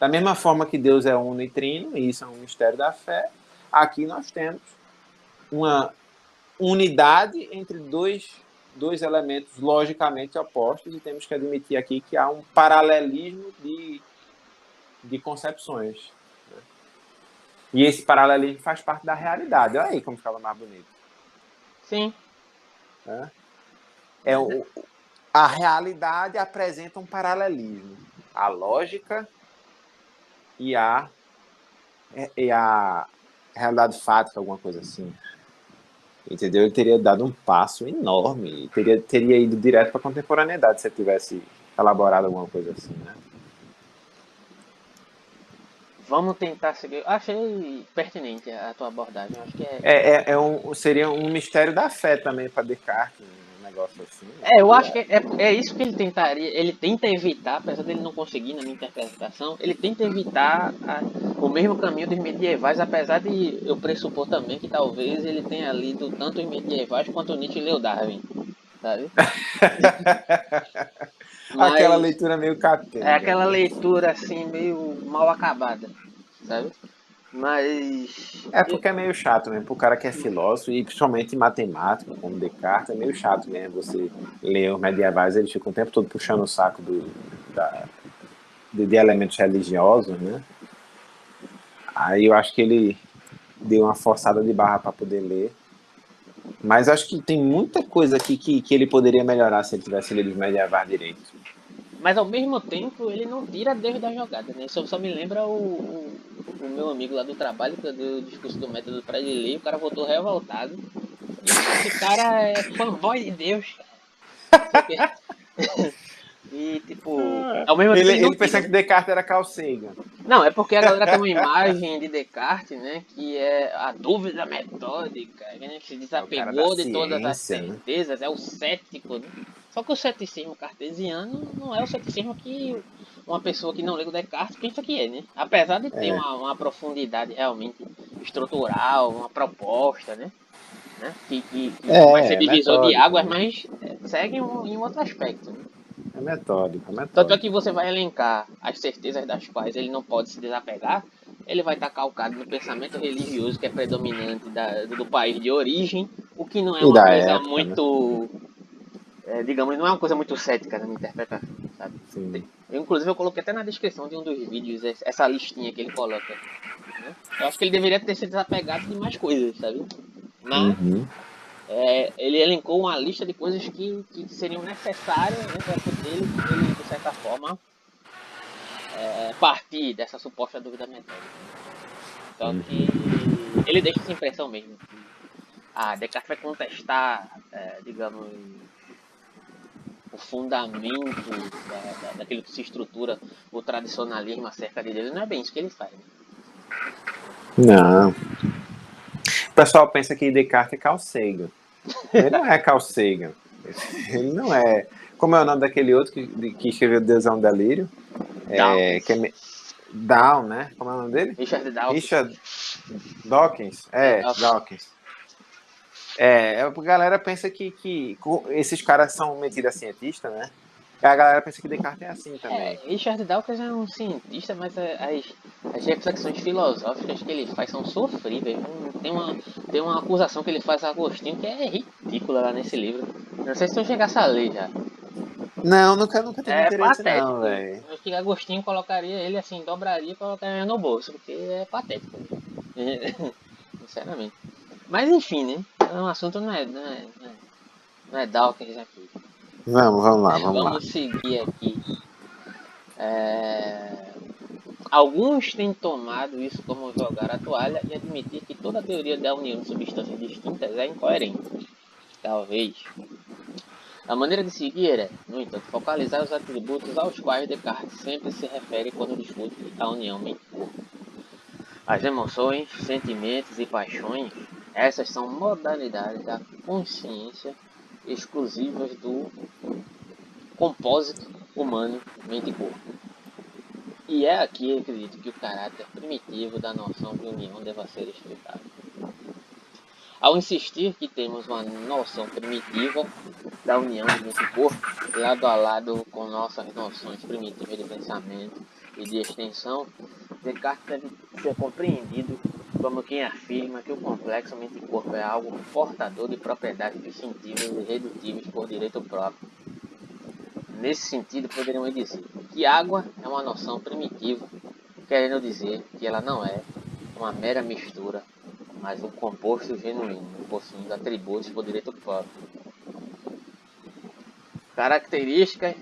Da mesma forma que Deus é uno e trino, e isso é um mistério da fé, aqui nós temos uma unidade entre dois, dois elementos logicamente opostos, e temos que admitir aqui que há um paralelismo de, de concepções. Né? E esse paralelismo faz parte da realidade. Olha aí como ficava mais bonito. Sim. É, é o, a realidade apresenta um paralelismo. A lógica e a, e a realidade fática, alguma coisa assim. Entendeu? Ele teria dado um passo enorme. Teria, teria ido direto para a contemporaneidade se ele tivesse elaborado alguma coisa assim, né? Vamos tentar seguir. Achei pertinente a tua abordagem. Acho que é... É, é, é um, seria um mistério da fé também para Descartes. Né? Negócio assim. É, eu acho que é, é isso que ele tentaria. Ele tenta evitar, apesar dele não conseguir na minha interpretação, ele tenta evitar a, o mesmo caminho dos medievais, apesar de eu pressupor também que talvez ele tenha lido tanto os medievais quanto Nietzsche leu Darwin. Sabe? Mas, aquela leitura meio catena. É aquela leitura assim, meio mal acabada, sabe? Mas. É porque é meio chato mesmo, pro cara que é filósofo, e principalmente matemático, como Descartes, é meio chato mesmo você ler os medievais, eles ficam o tempo todo puxando o saco do, da, de, de elementos religiosos, né? Aí eu acho que ele deu uma forçada de barra para poder ler. Mas acho que tem muita coisa aqui que, que ele poderia melhorar se ele tivesse lido os medievais direito. Mas ao mesmo tempo ele não tira Deus da jogada, né? Isso só me lembra o, o, o meu amigo lá do trabalho, que deu o discurso do método para ele ler, o cara voltou revoltado. Esse cara é fanboy de Deus. e tipo, ao mesmo tempo. Ele, ele, ele pensa que Descartes era Sagan. Não, é porque a galera tem uma imagem de Descartes, né? Que é a dúvida metódica, que a gente se desapegou é de todas as né? certezas, né? é o cético, né? Só que o ceticismo cartesiano não é o ceticismo que uma pessoa que não lê o Descartes pensa que é, né? Apesar de ter é. uma, uma, profundidade realmente estrutural, uma proposta, né? né? Que, que, que é, vai ser divisor metódico, de águas, mas é, segue um, em um outro aspecto. Né? É metódico, é metódico. Tanto é que você vai elencar as certezas das quais ele não pode se desapegar, ele vai estar calcado no pensamento religioso que é predominante da, do país de origem, o que não é uma coisa época, né? muito... Né? é, digamos, não é uma coisa muito cética na minha interpretação, sabe? Sim. Eu, inclusive, eu coloquei até na descrição de um dos vídeos essa listinha que ele coloca. Né? Eu acho que ele deveria ter se desapegado de mais coisas, sabe? Mas uhum. é, ele elencou uma lista de coisas que, que seriam necessárias né, para poder ele, ele, de certa forma, é, partir dessa suposta dúvida metódica. Só uhum. que ele deixa essa impressão mesmo. Ah, Descartes vai contestar, é, digamos, o fundamento da, da, daquilo que se estrutura o tradicionalismo acerca de Deus. Não é bem isso que ele faz. Né? Não. O pessoal pensa que Descartes é Carl Sagan. Ele não é Carl Sagan. Ele não é. Como é o nome daquele outro que, que escreveu Deus é um Delírio? É, que é, Down, né? Como é o nome dele? Richard Dawkins. Richard Dawkins. É, Dawkins. É, a galera pensa que, que esses caras são metidos a cientista, né? A galera pensa que Descartes é assim também. É, Richard Dawkins é um cientista, mas as, as reflexões filosóficas que ele faz são sofríveis. Tem uma, tem uma acusação que ele faz a Agostinho que é ridícula lá nesse livro. Não sei se tu chegasse a ler já. Não, nunca, nunca tive é interesse patético. não, velho. Acho que Agostinho colocaria ele assim, dobraria e colocaria no bolso, porque é patético. Sinceramente. Mas enfim, né? O assunto não é, não é, não é, é Dawkins aqui. Vamos, vamos lá, vamos, vamos lá. Vamos seguir aqui. É... Alguns têm tomado isso como jogar a toalha e admitir que toda a teoria da união de substâncias distintas é incoerente. Talvez. A maneira de seguir é, no entanto, focalizar os atributos aos quais Descartes sempre se refere quando discute a união mente-corpo. As emoções, sentimentos e paixões essas são modalidades da consciência exclusivas do compósito humano mente e é aqui, acredito, que o caráter primitivo da noção de união deva ser explicado. Ao insistir que temos uma noção primitiva da união de mente e corpo, lado a lado com nossas noções primitivas de pensamento e de extensão, Descartes deve ser compreendido como quem afirma que o complexo mente-corpo é algo portador de propriedades distintivas e redutíveis por direito próprio. Nesse sentido, poderíamos dizer que água é uma noção primitiva, querendo dizer que ela não é uma mera mistura, mas um composto genuíno, possuindo atributos por direito próprio. Características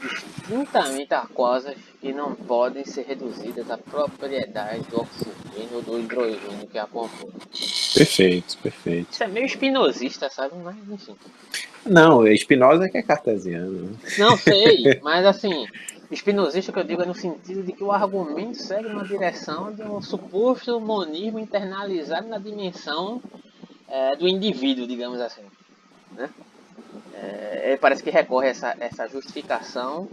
distintamente aquosas que não podem ser reduzidas à propriedade do oxigênio ou do hidrogênio que a compõe. Perfeito, perfeito. Isso é meio espinosista, sabe? Mas enfim. Não, Espinosa é que é cartesiano. Não sei, mas assim, espinosista que eu digo é no sentido de que o argumento segue uma direção de um suposto monismo internalizado na dimensão é, do indivíduo, digamos assim. Né? É, parece que recorre a essa, essa justificação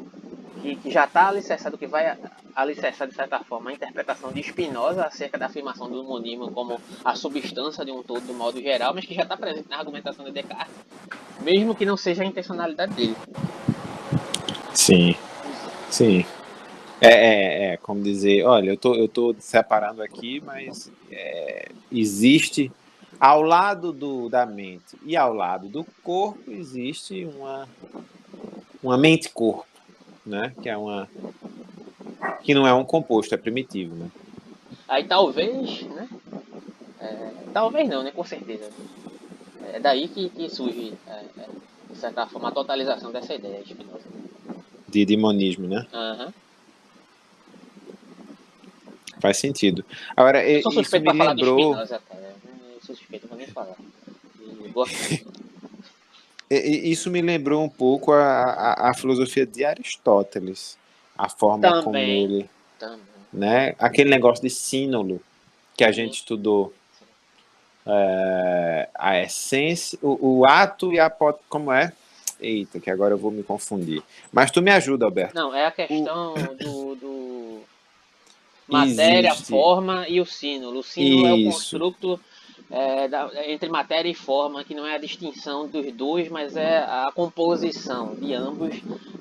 que, já está alicerçado, que vai alicerçar de certa forma a interpretação de Spinoza acerca da afirmação do monismo como a substância de um todo do modo geral, mas que já está presente na argumentação de Descartes, mesmo que não seja a intencionalidade dele. Sim, sim. É, é, é como dizer, olha, eu tô, eu tô separando aqui, mas é, existe ao lado do, da mente e ao lado do corpo existe uma, uma mente-corpo, né? Que é uma que não é um composto, é primitivo, né? Aí talvez, né? É, talvez não, né? Com certeza. É daí que, que surge, é, de certa forma, a totalização dessa ideia Spinoza. De demonismo, né? Uhum. Faz sentido. Agora, eu sou isso me lembrou. Spinoza, cara suspeito, vou nem falar. Isso me lembrou um pouco a, a, a, filosofia de Aristóteles, a forma também, como ele, também. né, aquele negócio de sínulo que a gente estudou, é, a essência, o, o, ato e a como é? Eita, que agora eu vou me confundir. Mas tu me ajuda, Alberto. Não, é a questão o... do, do, matéria, Existe. forma e o sínulo. O Isso. é o construto é, da, entre matéria e forma, que não é a distinção dos dois, mas é a composição de ambos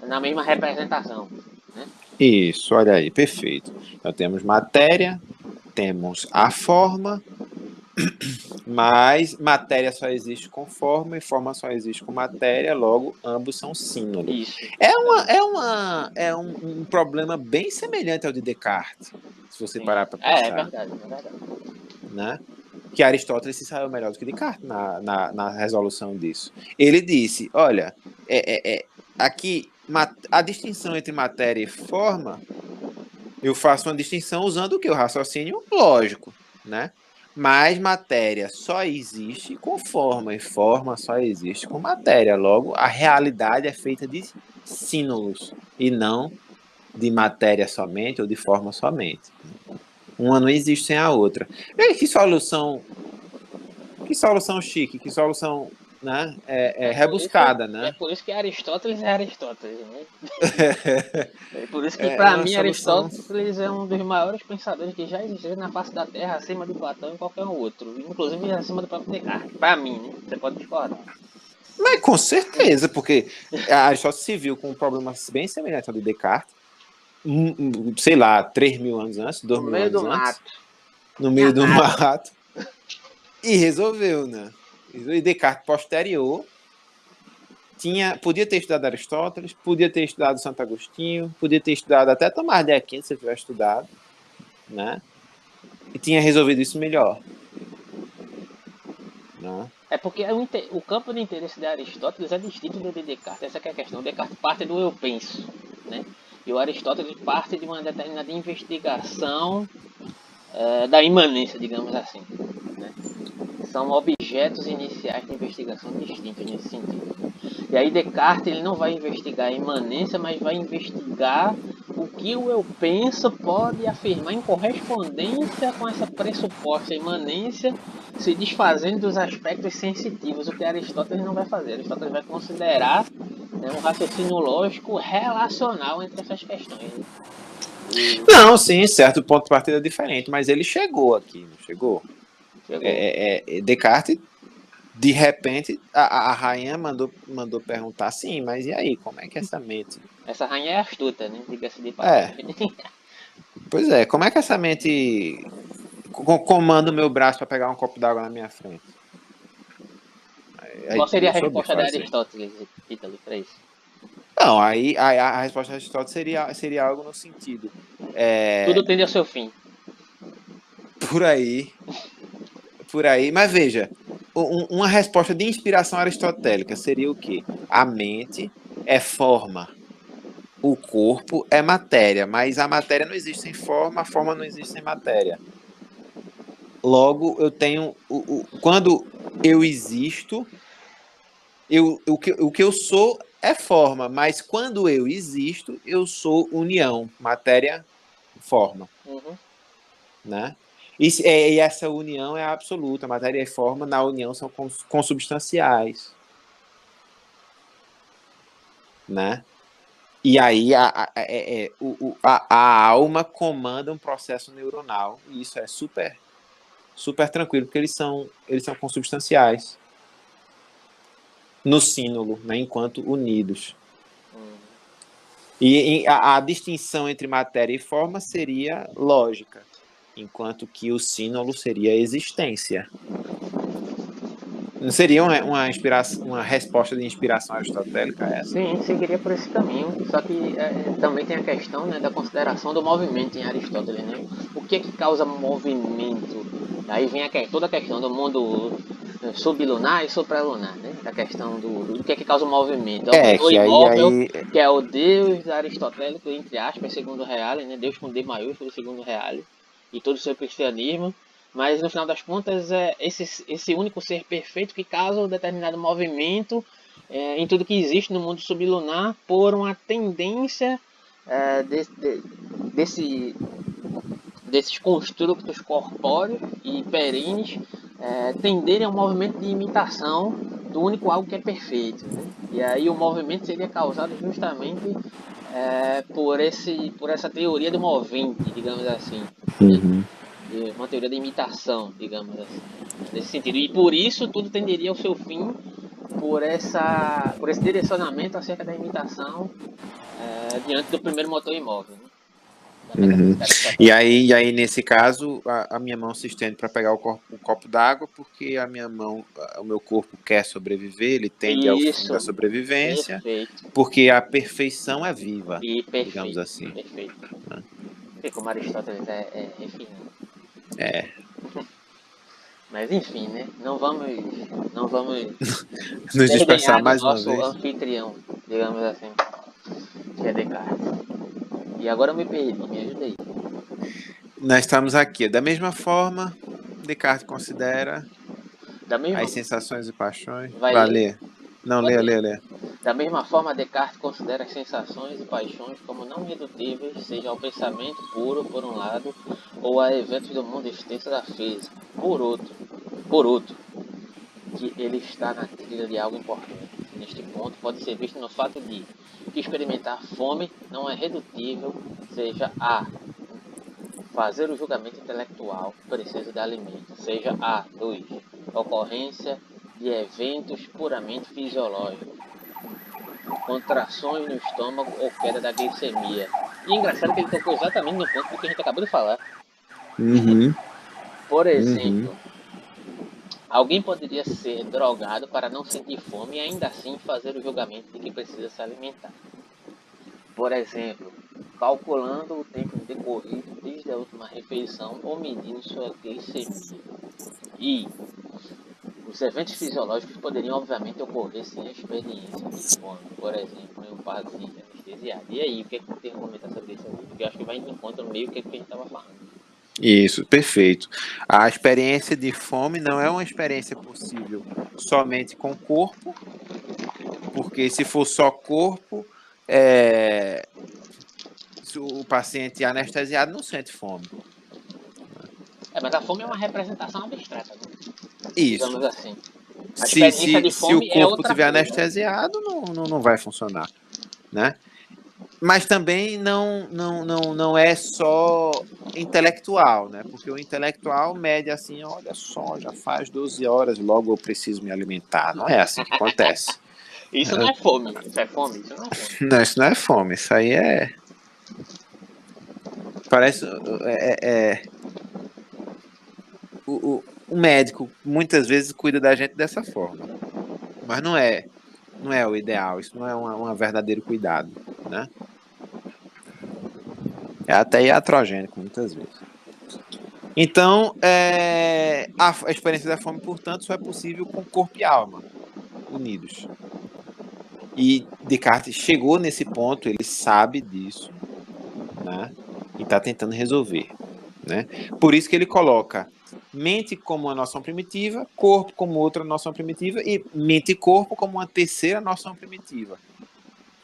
na mesma representação. Né? Isso, olha aí, perfeito. Então temos matéria, temos a forma, mas matéria só existe com forma e forma só existe com matéria, logo ambos são sínodos. Isso. É, uma, é, uma, é um, um problema bem semelhante ao de Descartes, se você Sim. parar para pensar. É, é verdade, é verdade. Né? Que Aristóteles se saiu melhor do que Descartes na, na, na resolução disso. Ele disse: olha, é, é, é, aqui a distinção entre matéria e forma, eu faço uma distinção usando o que? O raciocínio lógico, né? Mas matéria só existe com forma, e forma só existe com matéria. Logo, a realidade é feita de símbolos e não de matéria somente ou de forma somente. Uma não existe sem a outra. E que solução. Que solução chique, que solução né? é, é, é rebuscada, isso, né? É por isso que Aristóteles é Aristóteles. Né? é por isso que, é, para mim, solução... Aristóteles é um dos maiores pensadores que já existiram na face da Terra, acima de Platão e qualquer outro. Inclusive acima do próprio Descartes. Para mim, né? Você pode discordar. Mas com certeza, porque Aristóteles se viu com um problema bem semelhante ao de Descartes sei lá, 3 mil anos antes, 2 mil anos antes. Mato. No meio do mato. E resolveu, né? E Descartes posterior tinha, podia ter estudado Aristóteles, podia ter estudado Santo Agostinho, podia ter estudado até Tomás de Aquino, se tivesse estudado, né? E tinha resolvido isso melhor. Né? É porque o, o, campo de interesse de Aristóteles é distinto do de Descartes. Essa é a questão. Descartes parte do eu penso, né? E o Aristóteles parte de uma determinada investigação é, da imanência, digamos assim. Né? São objetos iniciais de investigação distintos nesse sentido. E aí Descartes ele não vai investigar a imanência, mas vai investigar o que o eu penso pode afirmar em correspondência com essa pressuposta imanência, se desfazendo dos aspectos sensitivos, o que Aristóteles não vai fazer. Aristóteles vai considerar né, um raciocínio lógico relacional entre essas questões. Não, sim, certo ponto de partida é diferente, mas ele chegou aqui, não chegou? chegou. É, é, é Descartes, de repente, a, a rainha mandou, mandou perguntar, sim, mas e aí, como é que essa mente? Essa rainha é astuta, né? Diga-se de passagem. É. Pois é, como é que essa mente comanda o meu braço para pegar um copo d'água na minha frente? Qual seria a resposta de Aristóteles, Ítalo, para isso? Não, aí a, a, resposta de Aristóteles seria, seria algo no sentido. É... Tudo tende ao seu fim. Por aí. Por aí. Mas veja, um, uma resposta de inspiração aristotélica seria o quê? A mente é forma. O corpo é matéria, mas a matéria não existe sem forma, a forma não existe sem matéria. Logo, eu tenho. O, o, quando eu existo, eu, o, que, o que eu sou é forma, mas quando eu existo, eu sou união, matéria, forma. Uhum. Né? E, e, essa união é absoluta, matéria e forma na união são consubstanciais. Né? E aí a, a, é, é, a, a alma comanda um processo neuronal, e isso é super super tranquilo, porque eles são, eles são consubstanciais no sínulo, né, enquanto unidos. Hum. E, e a, a, distinção entre matéria e forma seria lógica, enquanto que o sínulo seria existência. Não seria uma, uma, inspiração, uma resposta de inspiração aristotélica essa? Sim, seguiria por esse caminho. Só que é, também tem a questão né, da consideração do movimento em Aristóteles. Né? O que é que causa movimento? Aí vem a, toda a questão do mundo é, sublunar e supralunar, né? Da questão do, do que é que causa o movimento. É, o imóvel, aí, aí... que é o Deus aristotélico, entre aspas, segundo Reale, né? Deus com D maiúsculo, segundo Reale, e todo o seu cristianismo mas no final das contas é esse, esse único ser perfeito que causa um determinado movimento é, em tudo que existe no mundo sublunar por uma tendência é, de, de, desse, desses construtos corpóreos e perenes é, tenderem a um movimento de imitação do único algo que é perfeito. Né? E aí o movimento seria causado justamente é, por, esse, por essa teoria do movente, digamos assim. Uhum uma teoria da imitação, digamos assim, nesse sentido. E por isso tudo tenderia ao seu fim por essa, por esse direcionamento acerca da imitação é, diante do primeiro motor imóvel. Né? Uhum. E, aí, e aí, nesse caso, a, a minha mão se estende para pegar o, corpo, o copo d'água, porque a minha mão, o meu corpo quer sobreviver, ele tende Isso. ao fim da sobrevivência, perfeito. porque a perfeição é viva, e perfeito, digamos assim. Perfeito. Ah. Como Aristóteles é, é refinado. É. Mas enfim, né? Não vamos. Não vamos. Nos dispersar mais uma vez. Nosso anfitrião, digamos assim. Que é Descartes. E agora eu me perdi, me ajuda aí. Nós estamos aqui. Da mesma forma, Descartes considera mesma... as sensações e paixões. Vai, Vai ler. Não, lê, lê, lê. Da mesma forma, Descartes considera as sensações e paixões como não redutíveis, seja ao pensamento puro, por um lado, ou a eventos do mundo extenso da física, por outro. Por outro, que ele está na trilha de algo importante. Neste ponto, pode ser visto no fato de que experimentar fome não é redutível, seja a fazer o julgamento intelectual preciso de alimento, seja a 2. Ocorrência de eventos puramente fisiológicos, contrações no estômago ou queda da glicemia. E engraçado que ele tocou exatamente no ponto que a gente acabou de falar. Uhum. Por exemplo, uhum. alguém poderia ser drogado para não sentir fome e ainda assim fazer o julgamento de que precisa se alimentar. Por exemplo, calculando o tempo decorrido desde a última refeição ou medindo sua glicemia. E os eventos fisiológicos poderiam, obviamente, ocorrer sem a experiência de fome, por exemplo, em um paciente anestesiado. E aí, o que é que tem a comentar sobre isso? Porque eu acho que vai em encontro meio que, é que a gente estava falando. Isso, perfeito. A experiência de fome não é uma experiência possível somente com o corpo, porque se for só corpo, é... o paciente anestesiado não sente fome. É, mas a fome é uma representação abstrata. Né? Isso. assim. se, se, se, o é corpo estiver anestesiado, não, não, não vai funcionar. Né? Mas também não, não, não, não é só intelectual, né? Porque o intelectual mede assim, olha só, já faz 12 horas, logo eu preciso me alimentar. Não é assim que acontece. isso é. não é fome, isso é fome, isso não é fome. Não, isso não é fome, isso aí é Parece. É, é, o, o, o médico muitas vezes cuida da gente dessa forma. Mas não é. Não é o ideal. Isso não é um verdadeiro cuidado. Né? É até iatrogênico muitas vezes. Então, é, a, a, experiência da fome, portanto, só é possível com corpo e alma unidos. E Descartes chegou nesse ponto, ele sabe disso, né? E está tentando resolver, né? Por isso que ele coloca mente como uma noção primitiva, corpo como outra noção primitiva e mente e corpo como uma terceira noção primitiva.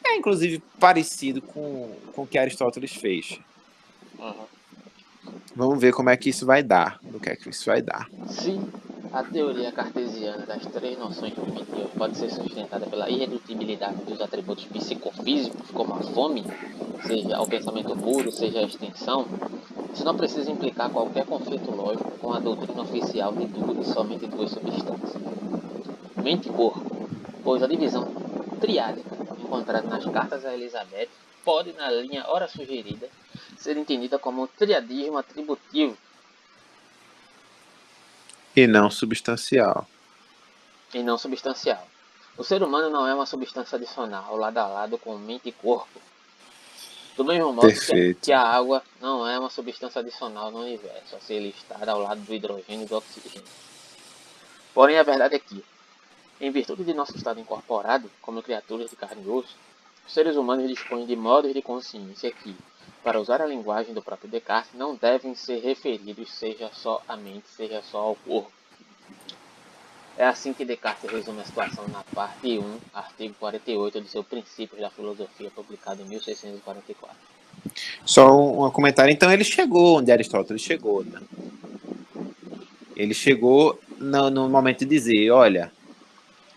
É inclusive parecido com, com o que Aristóteles fez. Uhum. Vamos ver como é que isso vai dar. O que é que isso vai dar. Sim. A teoria cartesiana das três noções primitivas pode ser sustentada pela irredutibilidade dos atributos psicofísicos, como a fome, seja o pensamento puro, seja a extensão. Isso não precisa implicar qualquer conflito lógico com a doutrina oficial de duas e somente duas substâncias. Mente e corpo, pois a divisão triádica encontrada nas cartas a Elizabeth pode, na linha ora sugerida, ser entendida como triadismo atributivo e não substancial. E não substancial. O ser humano não é uma substância adicional, lado a lado com mente e corpo. Do mesmo modo que, que a água não é uma substância adicional no universo, a ser listada ao lado do hidrogênio e do oxigênio. Porém, a verdade é que, em virtude de nosso estado incorporado, como criaturas de carne e osso, os seres humanos dispõem de modos de consciência que, para usar a linguagem do próprio Descartes, não devem ser referidos seja só à mente, seja só ao corpo. É assim que Descartes resume a situação na parte 1, artigo 48 de seu Princípios da Filosofia, publicado em 1644. Só um comentário. Então ele chegou onde Aristóteles chegou, né? Ele chegou no, no momento de dizer, olha,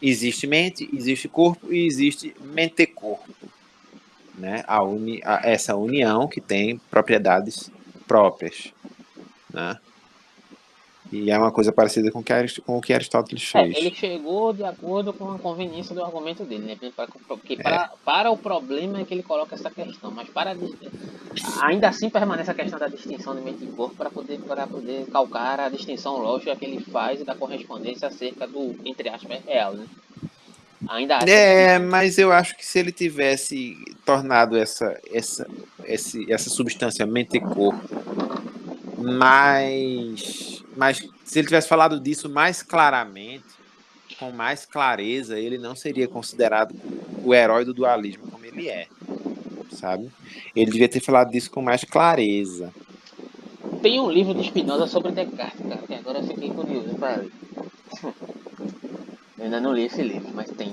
existe mente, existe corpo e existe mente-corpo né, a uni, a, essa união que tem propriedades próprias. Né? E é uma coisa parecida com, que, com o que Aristóteles é, fez. É, ele chegou de acordo com a conveniência do argumento dele, né? Porque para, é. para o problema é que ele coloca essa questão, mas para ainda assim permanece a questão da distinção de mente e corpo para poder, para poder calcar a distinção lógica que ele faz e da correspondência acerca do, entre aspas, real, né? Ainda É, mas eu acho que se ele tivesse tornado essa, essa, esse, essa substância mente e corpo mais, mais. Se ele tivesse falado disso mais claramente, com mais clareza, ele não seria considerado o herói do dualismo como ele é. Sabe? Ele devia ter falado disso com mais clareza. Tem um livro de Spinoza sobre Descartes, cara, que agora eu fiquei curioso para ler. Eu ainda não li esse livro, mas tem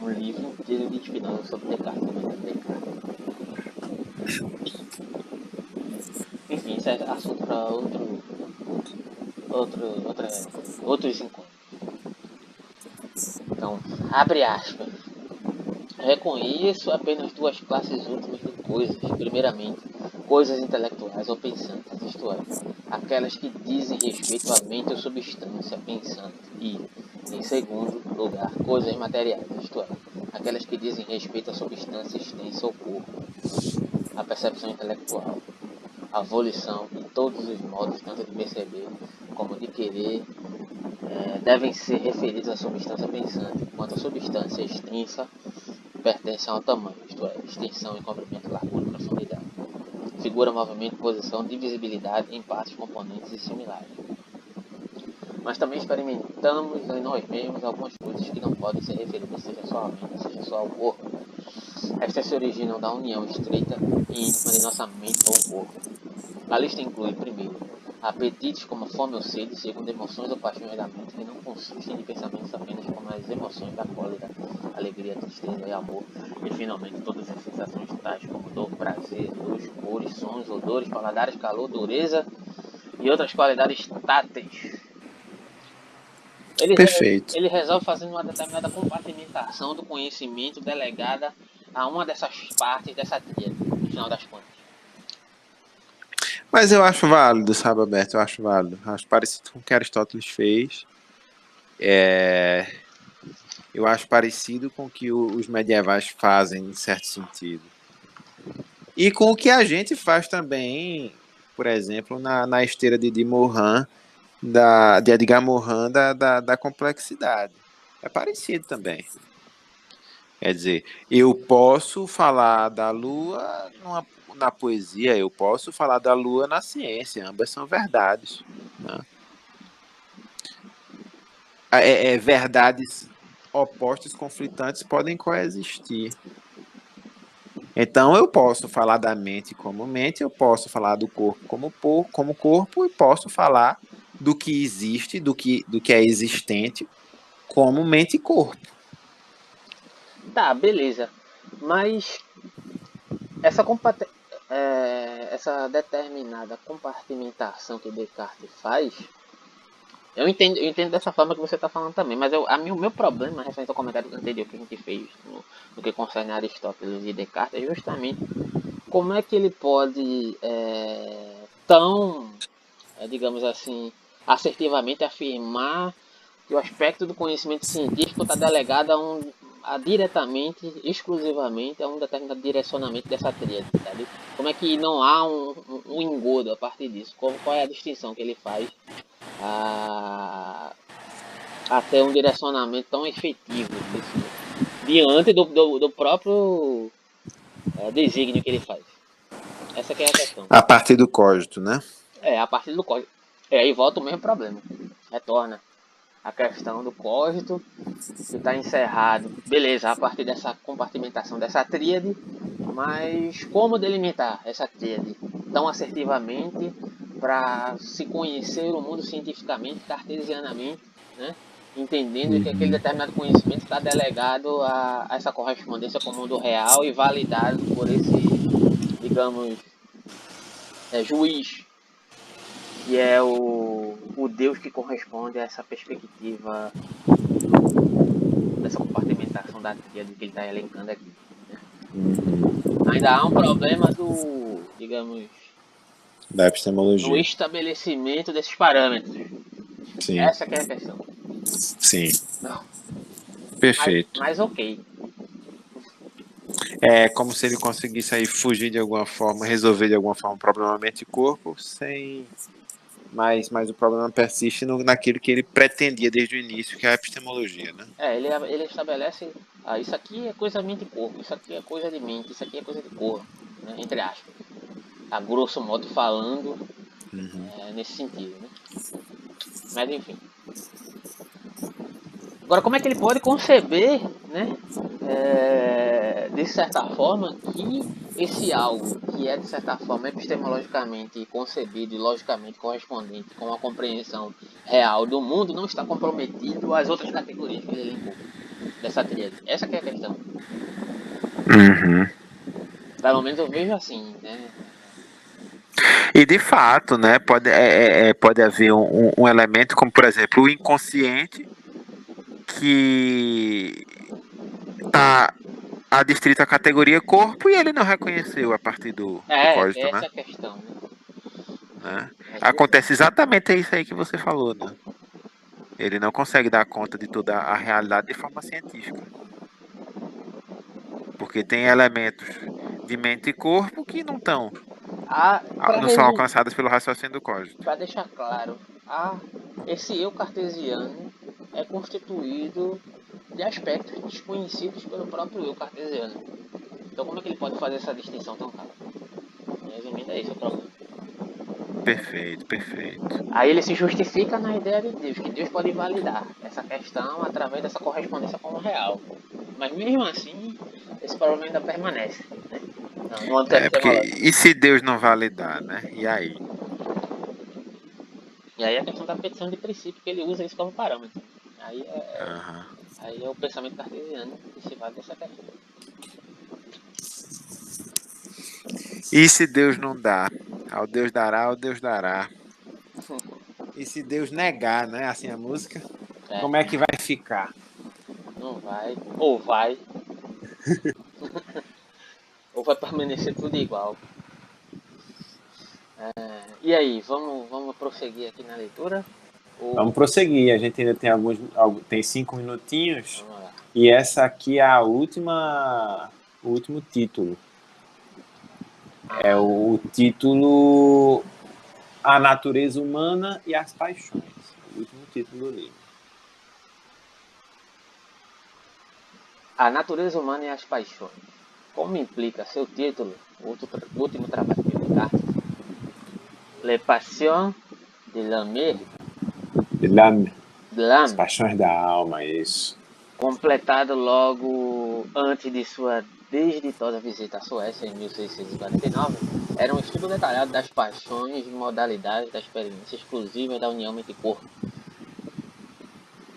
um, livro de Spinoza sobre Descartes Descartes. Enfim, isso é assunto para outro, outro, outra, outros encontros. Então, abre aspas. Reconheço apenas duas classes últimas de coisas. Primeiramente, coisas intelectuais ou pensantes, isto é, aquelas que dizem respeito à mente ou substância pensante, e, em segundo lugar, coisas materiais, isto é, aquelas que dizem respeito à substância extensa ou corpo, a percepção intelectual, a volição e todos os modos, tanto de perceber como de querer, é, devem ser referidos à substância pensante, enquanto a substância extensa pertence ao tamanho, isto é, extensão comprimento, largura e profundidade. Figura, movimento, posição, divisibilidade em partes, componentes e similares mas também experimentamos em nós mesmos algumas coisas que não podem ser referidas seja só à mente, seja só ao corpo. Estas se originam da união estreita e íntima de nossa mente com o corpo. A lista inclui, primeiro, apetites como fome ou sede, segundo emoções ou paixões da mente que não consistem de pensamentos apenas como as emoções da cólera, alegria, tristeza e amor, e finalmente todas as sensações tais como dor, prazer, luz, cores, sons, odores, paladares, calor, dureza e outras qualidades táteis ele, Perfeito. Ele resolve fazendo uma determinada compartimentação do conhecimento delegada a uma dessas partes dessa tríade, no final das. Mas eu acho válido, sabe, Alberto? Eu acho válido. Acho parecido com o que Aristóteles fez. É... Eu acho parecido com o que os medievais fazem, em certo sentido. E com o que a gente faz também, por exemplo, na, na esteira de, de Morin, da, de Edgar Morin, da, da, da complexidade. É parecido também. Quer dizer, eu posso falar da Lua numa, na poesia, eu posso falar da Lua na ciência, ambas são verdades. Né? É, é, verdades opostas, conflitantes podem coexistir. Então eu posso falar da mente como mente, eu posso falar do corpo como, por, como corpo e posso falar do que existe, do que, do que é existente como mente e corpo. Tá, beleza. Mas essa, é, essa determinada compartimentação que Descartes faz, eu entendo, eu entendo dessa forma que você está falando também, mas eu, a o meu problema, referente ao comentário anterior que a gente fez no, no que concerne Aristóteles e Descartes, é justamente como é que ele pode é, tão, é, digamos assim, assertivamente afirmar que o aspecto do conhecimento científico está delegado a um, diretamente, exclusivamente, a um determinado direcionamento dessa tríade, sabe? Como é que não há um, um, um engodo a partir disso? Qual, qual é a distinção que ele faz a, a ter um direcionamento tão efetivo desse, diante do, do, do próprio é, desígnio que ele faz? Essa é a questão. A partir do código, né? É, a partir do código. E aí volta o mesmo problema. Retorna a questão do cógito, que está encerrado, beleza, a partir dessa compartimentação dessa tríade, mas como delimitar essa tríade tão assertivamente para se conhecer o mundo cientificamente, cartesianamente, né? entendendo que aquele determinado conhecimento está delegado a, a, essa correspondência com o mundo real e validado por esse, digamos, é, juiz, que é o o Deus que corresponde a essa perspectiva dessa compartimentação da tríade que ele está elencando aqui. Né? Uhum. Ainda há um problema do, digamos, da epistemologia. Do estabelecimento desses parâmetros. Sim. Essa é a questão. Sim. Não. Perfeito. Mas, mas ok. É como se ele conseguisse aí fugir de alguma forma, resolver de alguma forma o problema mente-corpo sem mas, mas o problema persiste no, naquilo que ele pretendia desde o início, que é a epistemologia, né? É, ele, ele estabelece, ah, isso aqui é coisa de mente e corpo, isso aqui é coisa de mente, isso aqui é coisa de corpo, né? entre aspas. A grosso modo falando, uhum. é, nesse sentido, né? Mas enfim. Agora, como é que ele pode conceber, né, é, de certa forma, que esse algo que é, de certa forma, epistemologicamente concebido e logicamente correspondente com a compreensão real do mundo não está comprometido às outras categorias que ele elencou dessa tríade? Essa é a questão. Uhum. Pelo menos eu vejo assim, né? E de fato, né, pode, é, é, é pode haver um, um elemento como, por exemplo, o inconsciente que tá adstrito à categoria corpo e ele não reconheceu a partir do, é, do código, essa né? É a questão, né? né? Acontece exatamente isso aí que você falou, né? Ele não consegue dar conta de toda a realidade de forma científica. Porque tem elementos de mente e corpo que não estão. Ah, não são alcançados pelo raciocínio do código. Para deixar claro, ah, esse eu cartesiano é constituído de aspectos desconhecidos pelo próprio eu cartesiano. Então como é que ele pode fazer essa distinção tão clara? Resumindo, é esse o problema. Perfeito, perfeito. Aí ele se justifica na ideia de Deus, que Deus pode validar essa questão através dessa correspondência com o real. Mas mesmo assim, esse problema ainda permanece. Né? Não, é porque, e se Deus não validar, né? E aí? E aí a questão da petição de princípio, que ele usa isso como parâmetro. Aí é, uhum. aí é o pensamento cartesiano que se vale dessa questão. E se Deus não dá? Ao Deus dará, ao Deus dará. E se Deus negar, né? Assim a música, é. como é que vai ficar? Não vai. Ou vai. ou vai permanecer tudo igual. É, e aí, vamos, vamos prosseguir aqui na leitura? Vamos prosseguir. A gente ainda tem alguns, tem cinco minutinhos. E essa aqui é a última, o último título. É o título A Natureza Humana e as Paixões. O último título do livro. A Natureza Humana e as Paixões. Como implica seu título, o último trabalho de Descartes, Les Passions de l'Homme. L'âme. As Paixões da Alma, isso. Completado logo antes de sua desditosa visita à Suécia em 1649, era um estudo detalhado das paixões e modalidades da experiência exclusiva da união mente corpo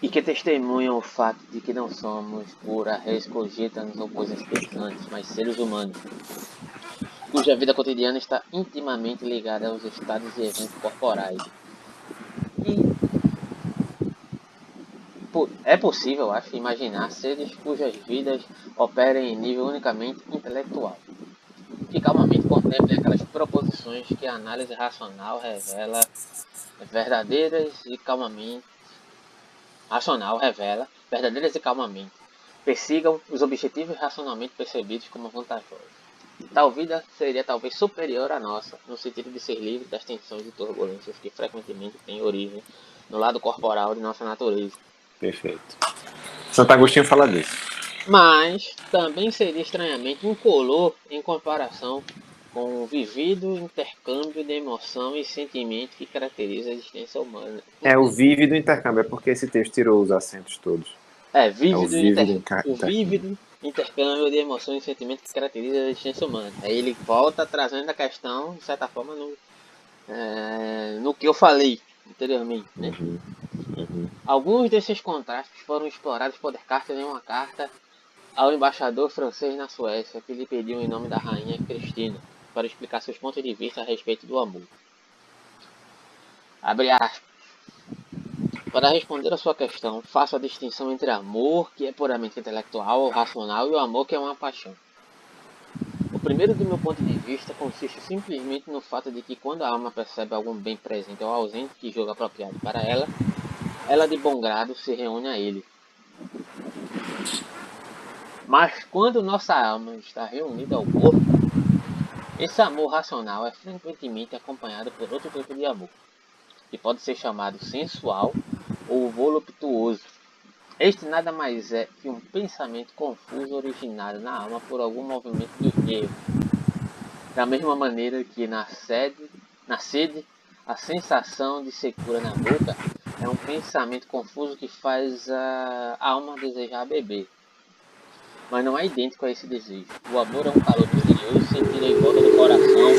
e que testemunham o fato de que não somos pura res cogitanos ou coisas pensantes, mas seres humanos, cuja vida cotidiana está intimamente ligada aos estados e eventos corporais. É possível, acho, imaginar seres cujas vidas operem em nível unicamente intelectual, que calmamente contemplem aquelas proposições que a análise racional revela verdadeiras e calmamente racional revela verdadeiras e calmamente persigam os objetivos racionalmente percebidos como vantajosos. Tal vida seria talvez superior à nossa, no sentido de ser livre das tensões e turbulências que frequentemente têm origem no lado corporal de nossa natureza. Perfeito. Santo Agostinho fala disso. Mas também seria estranhamente incolor em comparação com o vivido intercâmbio de emoção e sentimento que caracteriza a existência humana. É o vívido intercâmbio, é porque esse texto tirou os acentos todos. É, vívido, é o, vívido inter... o vívido intercâmbio de emoção e sentimento que caracteriza a existência humana. Aí ele volta trazendo a questão, de certa forma, no, é, no que eu falei anteriormente. Né? Uhum. Alguns desses contrastes foram explorados por Descartes em uma carta ao embaixador francês na Suécia, que lhe pediu em nome da rainha Cristina para explicar seus pontos de vista a respeito do amor. Abre aspas. Para responder a sua questão, faço a distinção entre amor, que é puramente intelectual ou racional, e o amor, que é uma paixão. O primeiro, do meu ponto de vista, consiste simplesmente no fato de que quando a alma percebe algum bem presente ou ausente que julga apropriado para ela, ela de bom grado se reúne a ele. Mas quando nossa alma está reunida ao corpo, esse amor racional é frequentemente acompanhado por outro tipo de amor, que pode ser chamado sensual ou voluptuoso. Este nada mais é que um pensamento confuso originado na alma por algum movimento de erro. Da mesma maneira que na sede, na sede, a sensação de secura na boca é um pensamento confuso que faz a alma desejar beber mas não é idêntico a esse desejo. O amor é um calor misterioso sentido em volta do coração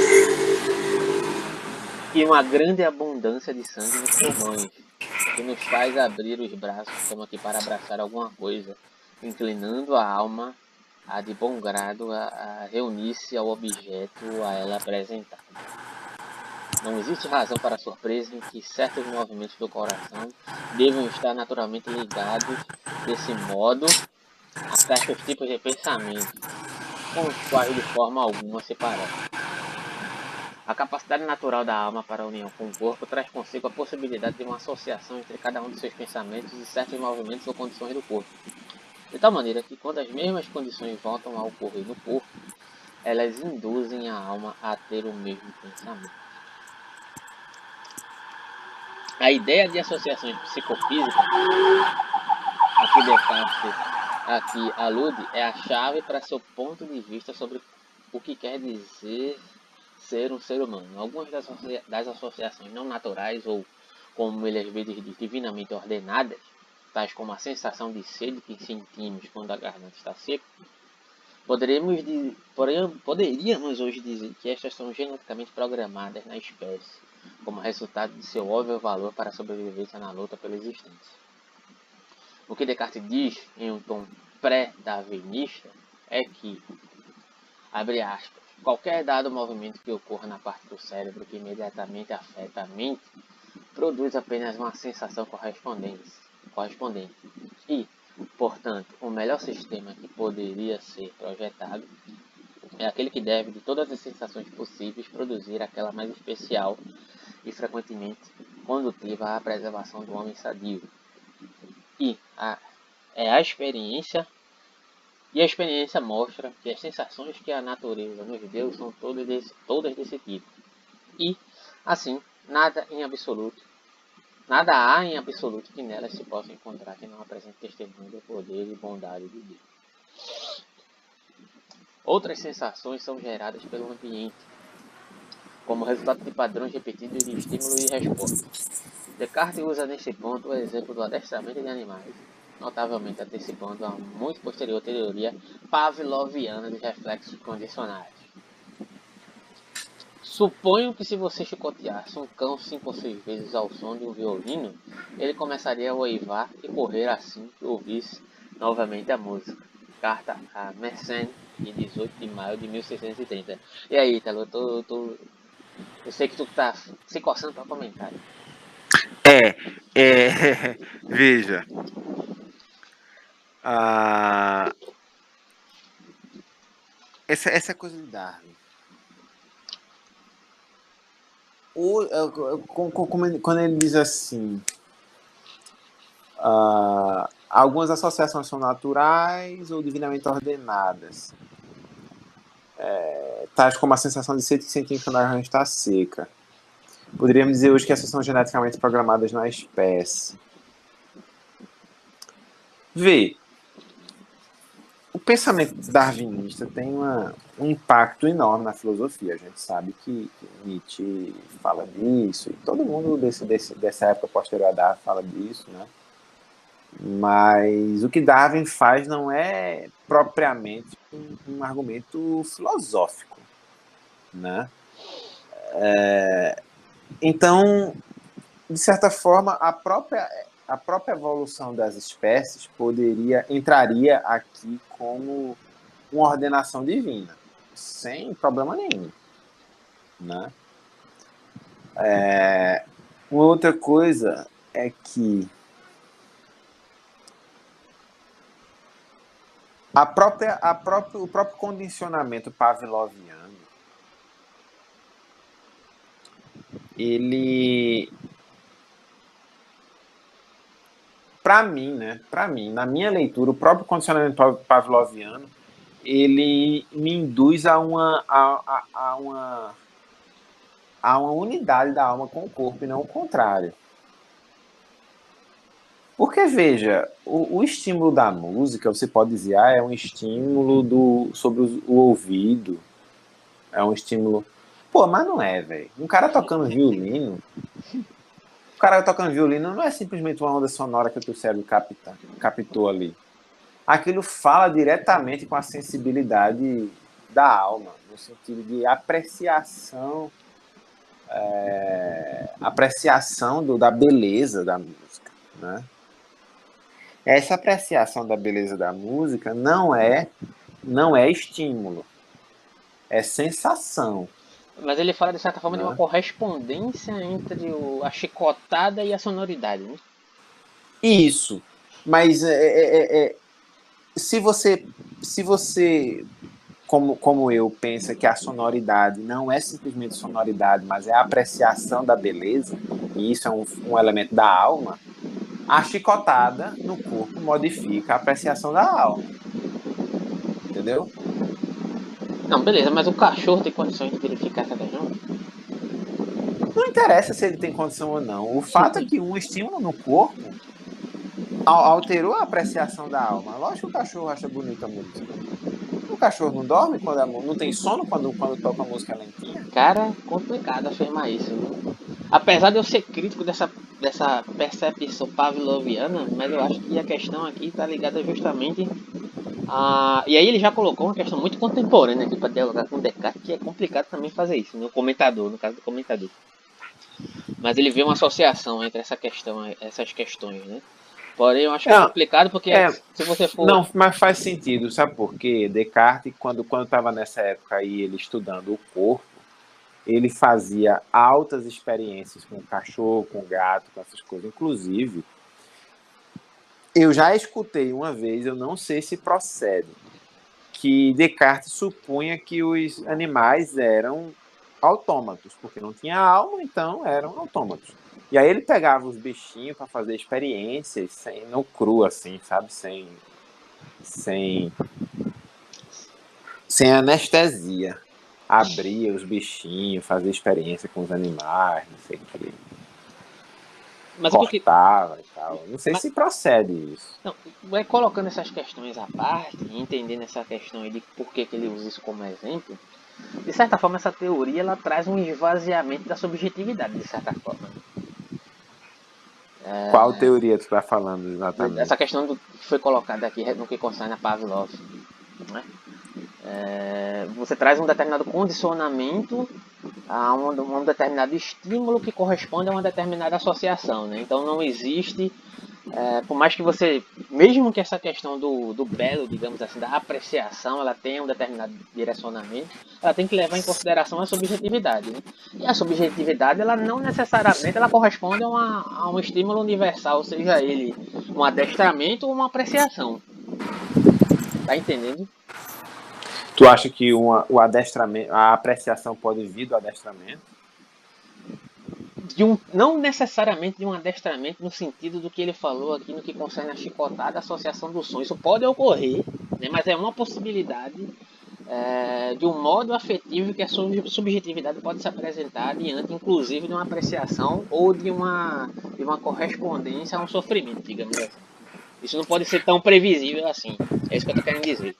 e uma grande abundância de sangue nos pulmões, que nos faz abrir os braços como aqui para abraçar alguma coisa, inclinando a alma a de bom grado a, a reunir-se ao objeto a ela apresentado. Não existe razão para surpresa em que certos movimentos do coração devam estar naturalmente ligados desse modo a certos tipos de pensamento, com os quais de forma alguma se. A capacidade natural da alma para a união com o corpo traz consigo a possibilidade de uma associação entre cada um de seus pensamentos e certos movimentos ou condições do corpo. De tal maneira que quando as mesmas condições voltam a ocorrer no corpo, elas induzem a alma a ter o mesmo pensamento. A ideia de associações psicofísicas, aqui Descartes aqui alude é a chave para seu ponto de vista sobre o que quer dizer ser um ser humano. Algumas das, associa das associações não naturais, ou como ele às vezes diz, divinamente ordenadas, tais como a sensação de sede que sentimos quando a garganta está seca, poderíamos, poderíamos hoje dizer que estas são geneticamente programadas na espécie, como resultado de seu óbvio valor para a sobrevivência na luta pela existência. O que Descartes diz em um tom pré-darwinista é que, abre aspas, qualquer dado movimento que ocorra na parte do cérebro que imediatamente afeta a mente produz apenas uma sensação correspondente. correspondente. E, portanto, o melhor sistema que poderia ser projetado é aquele que deve, de todas as sensações possíveis, produzir aquela mais especial e frequentemente condutiva à preservação do homem sadio, e a, é a experiência E a experiência mostra que as sensações que a natureza nos deu são todas desse, todas desse tipo. E, assim, nada em absoluto, nada há em absoluto que nelas se possa encontrar que não apresente testemunho do poder e bondade de Deus. Outras sensações são geradas pelo ambiente, como resultado de padrões repetidos de estímulo e resposta. Descartes usa nesse ponto o exemplo do adestramento de animais, notavelmente antecipando a muito posterior teoria pavloviana dos reflexos condicionais. Suponho que se você chicoteasse um cão cinco ou seis vezes ao som de um violino, ele começaria a oivar e correr assim que ouvisse novamente a música. Carta a Mersenne, de 18 de maio de 1630. E aí, Italo, eu, tô, tô, eu sei que tu tá se coçando para comentar. É, é, veja, ah, essa, essa coisa de Darwin. O, quando ele diz assim, ah, algumas associações são naturais ou divinamente ordenadas, é, tais como a sensação de ser que sentimos quando a garganta está seca. Poderíamos dizer hoje que essas são geneticamente programadas na espécie. Vê, o pensamento darwinista tem uma, um impacto enorme na filosofia. A gente sabe que, que Nietzsche fala disso, e todo mundo desse, desse, dessa época posterior a Darwin fala disso, né? Mas o que Darwin faz não é propriamente um, um argumento filosófico, né? É, então, de certa forma, a própria a própria evolução das espécies poderia entraria aqui como uma ordenação divina, sem problema nenhum, né? É, outra coisa é que a própria, a própria, o próprio condicionamento pavloviano ele para mim, né? Para mim, na minha leitura, o próprio condicionamento pavloviano ele me induz a uma a, a, a uma a uma unidade da alma com o corpo e não o contrário. Porque, veja, o, o, estímulo da música, você pode dizer, ah, é um estímulo do, sobre o, o ouvido, é um estímulo. Pô, mas não é, velho. Um cara tocando violino, o cara tocando violino não é simplesmente uma onda sonora que o teu cérebro capta, captou ali. Aquilo fala diretamente com a sensibilidade da alma, no sentido de apreciação, é, apreciação do, da beleza da música, né? Essa apreciação da beleza da música não é não é estímulo, é sensação. Mas ele fala, de certa forma, de uma correspondência entre o, a chicotada e a sonoridade, né? Isso. Mas é, é, é, é, se você, se você como, como eu, pensa que a sonoridade não é simplesmente sonoridade, mas é a apreciação da beleza, e isso é um, um elemento da alma, a chicotada no corpo modifica a apreciação da alma. Entendeu? Não, beleza, mas o cachorro tem condições de verificar essa questão? Não interessa se ele tem condição ou não. O fato é que um estímulo no corpo alterou a apreciação da alma. Lógico que o cachorro acha bonita a música. O cachorro não dorme quando a, não tem sono quando, quando toca a música lentinha? Cara, complicado afirmar isso. Viu? Apesar de eu ser crítico dessa, dessa percepção pavloviana, mas eu acho que a questão aqui está ligada justamente ah, e aí ele já colocou uma questão muito contemporânea aqui para dialogar com Descartes, que é complicado também fazer isso, no comentador, no caso do comentador. Mas ele vê uma associação entre essa questão, essas questões, né? Porém, eu acho que é complicado porque é, se você for. Não, mas faz sentido, sabe por quê? Descartes, quando estava nessa época aí, ele estudando o corpo, ele fazia altas experiências com cachorro, com gato, com essas coisas. Inclusive, eu já escutei uma vez, eu não sei se procede, que Descartes supunha que os animais eram autômatos, porque não tinha alma, então eram autômatos. E aí ele pegava os bichinhos para fazer experiências, sem, no cru, assim, sabe? Sem, sem, sem anestesia. Abria os bichinhos, fazia experiência com os animais, não sei o que. Mas cortava porque... e tal. Não sei Mas... se procede isso. Não, vai colocando essas questões à parte, entendendo essa questão aí de por que, que ele usa isso como exemplo, de certa forma essa teoria ela traz um esvaziamento da subjetividade, de certa forma. É... Qual teoria tu está falando exatamente? Essa questão do, que foi colocada aqui no que concerne a Pavlov. Né? É, você traz um determinado condicionamento a um, um, determinado estímulo que corresponde a uma determinada associação. Né? Então não existe, é, por mais que você, mesmo que essa questão do, do belo, digamos assim, da apreciação, ela tenha um determinado direcionamento, ela tem que levar em consideração a subjetividade. Né? E a subjetividade, ela não necessariamente ela corresponde a, uma, a um estímulo universal, seja ele um adestramento ou uma apreciação. Tá entendendo? Tu acha que uma, o adestramento, a apreciação pode vir do adestramento? De um, não necessariamente de um adestramento no sentido do que ele falou aqui no que concerne a chicotada, a associação do sonho. Isso pode ocorrer, né, mas é uma possibilidade é, de um modo afetivo que a subjetividade pode se apresentar diante, inclusive, de uma apreciação ou de uma, de uma correspondência a um sofrimento, digamos assim. Isso não pode ser tão previsível assim. É isso que eu estou querendo dizer.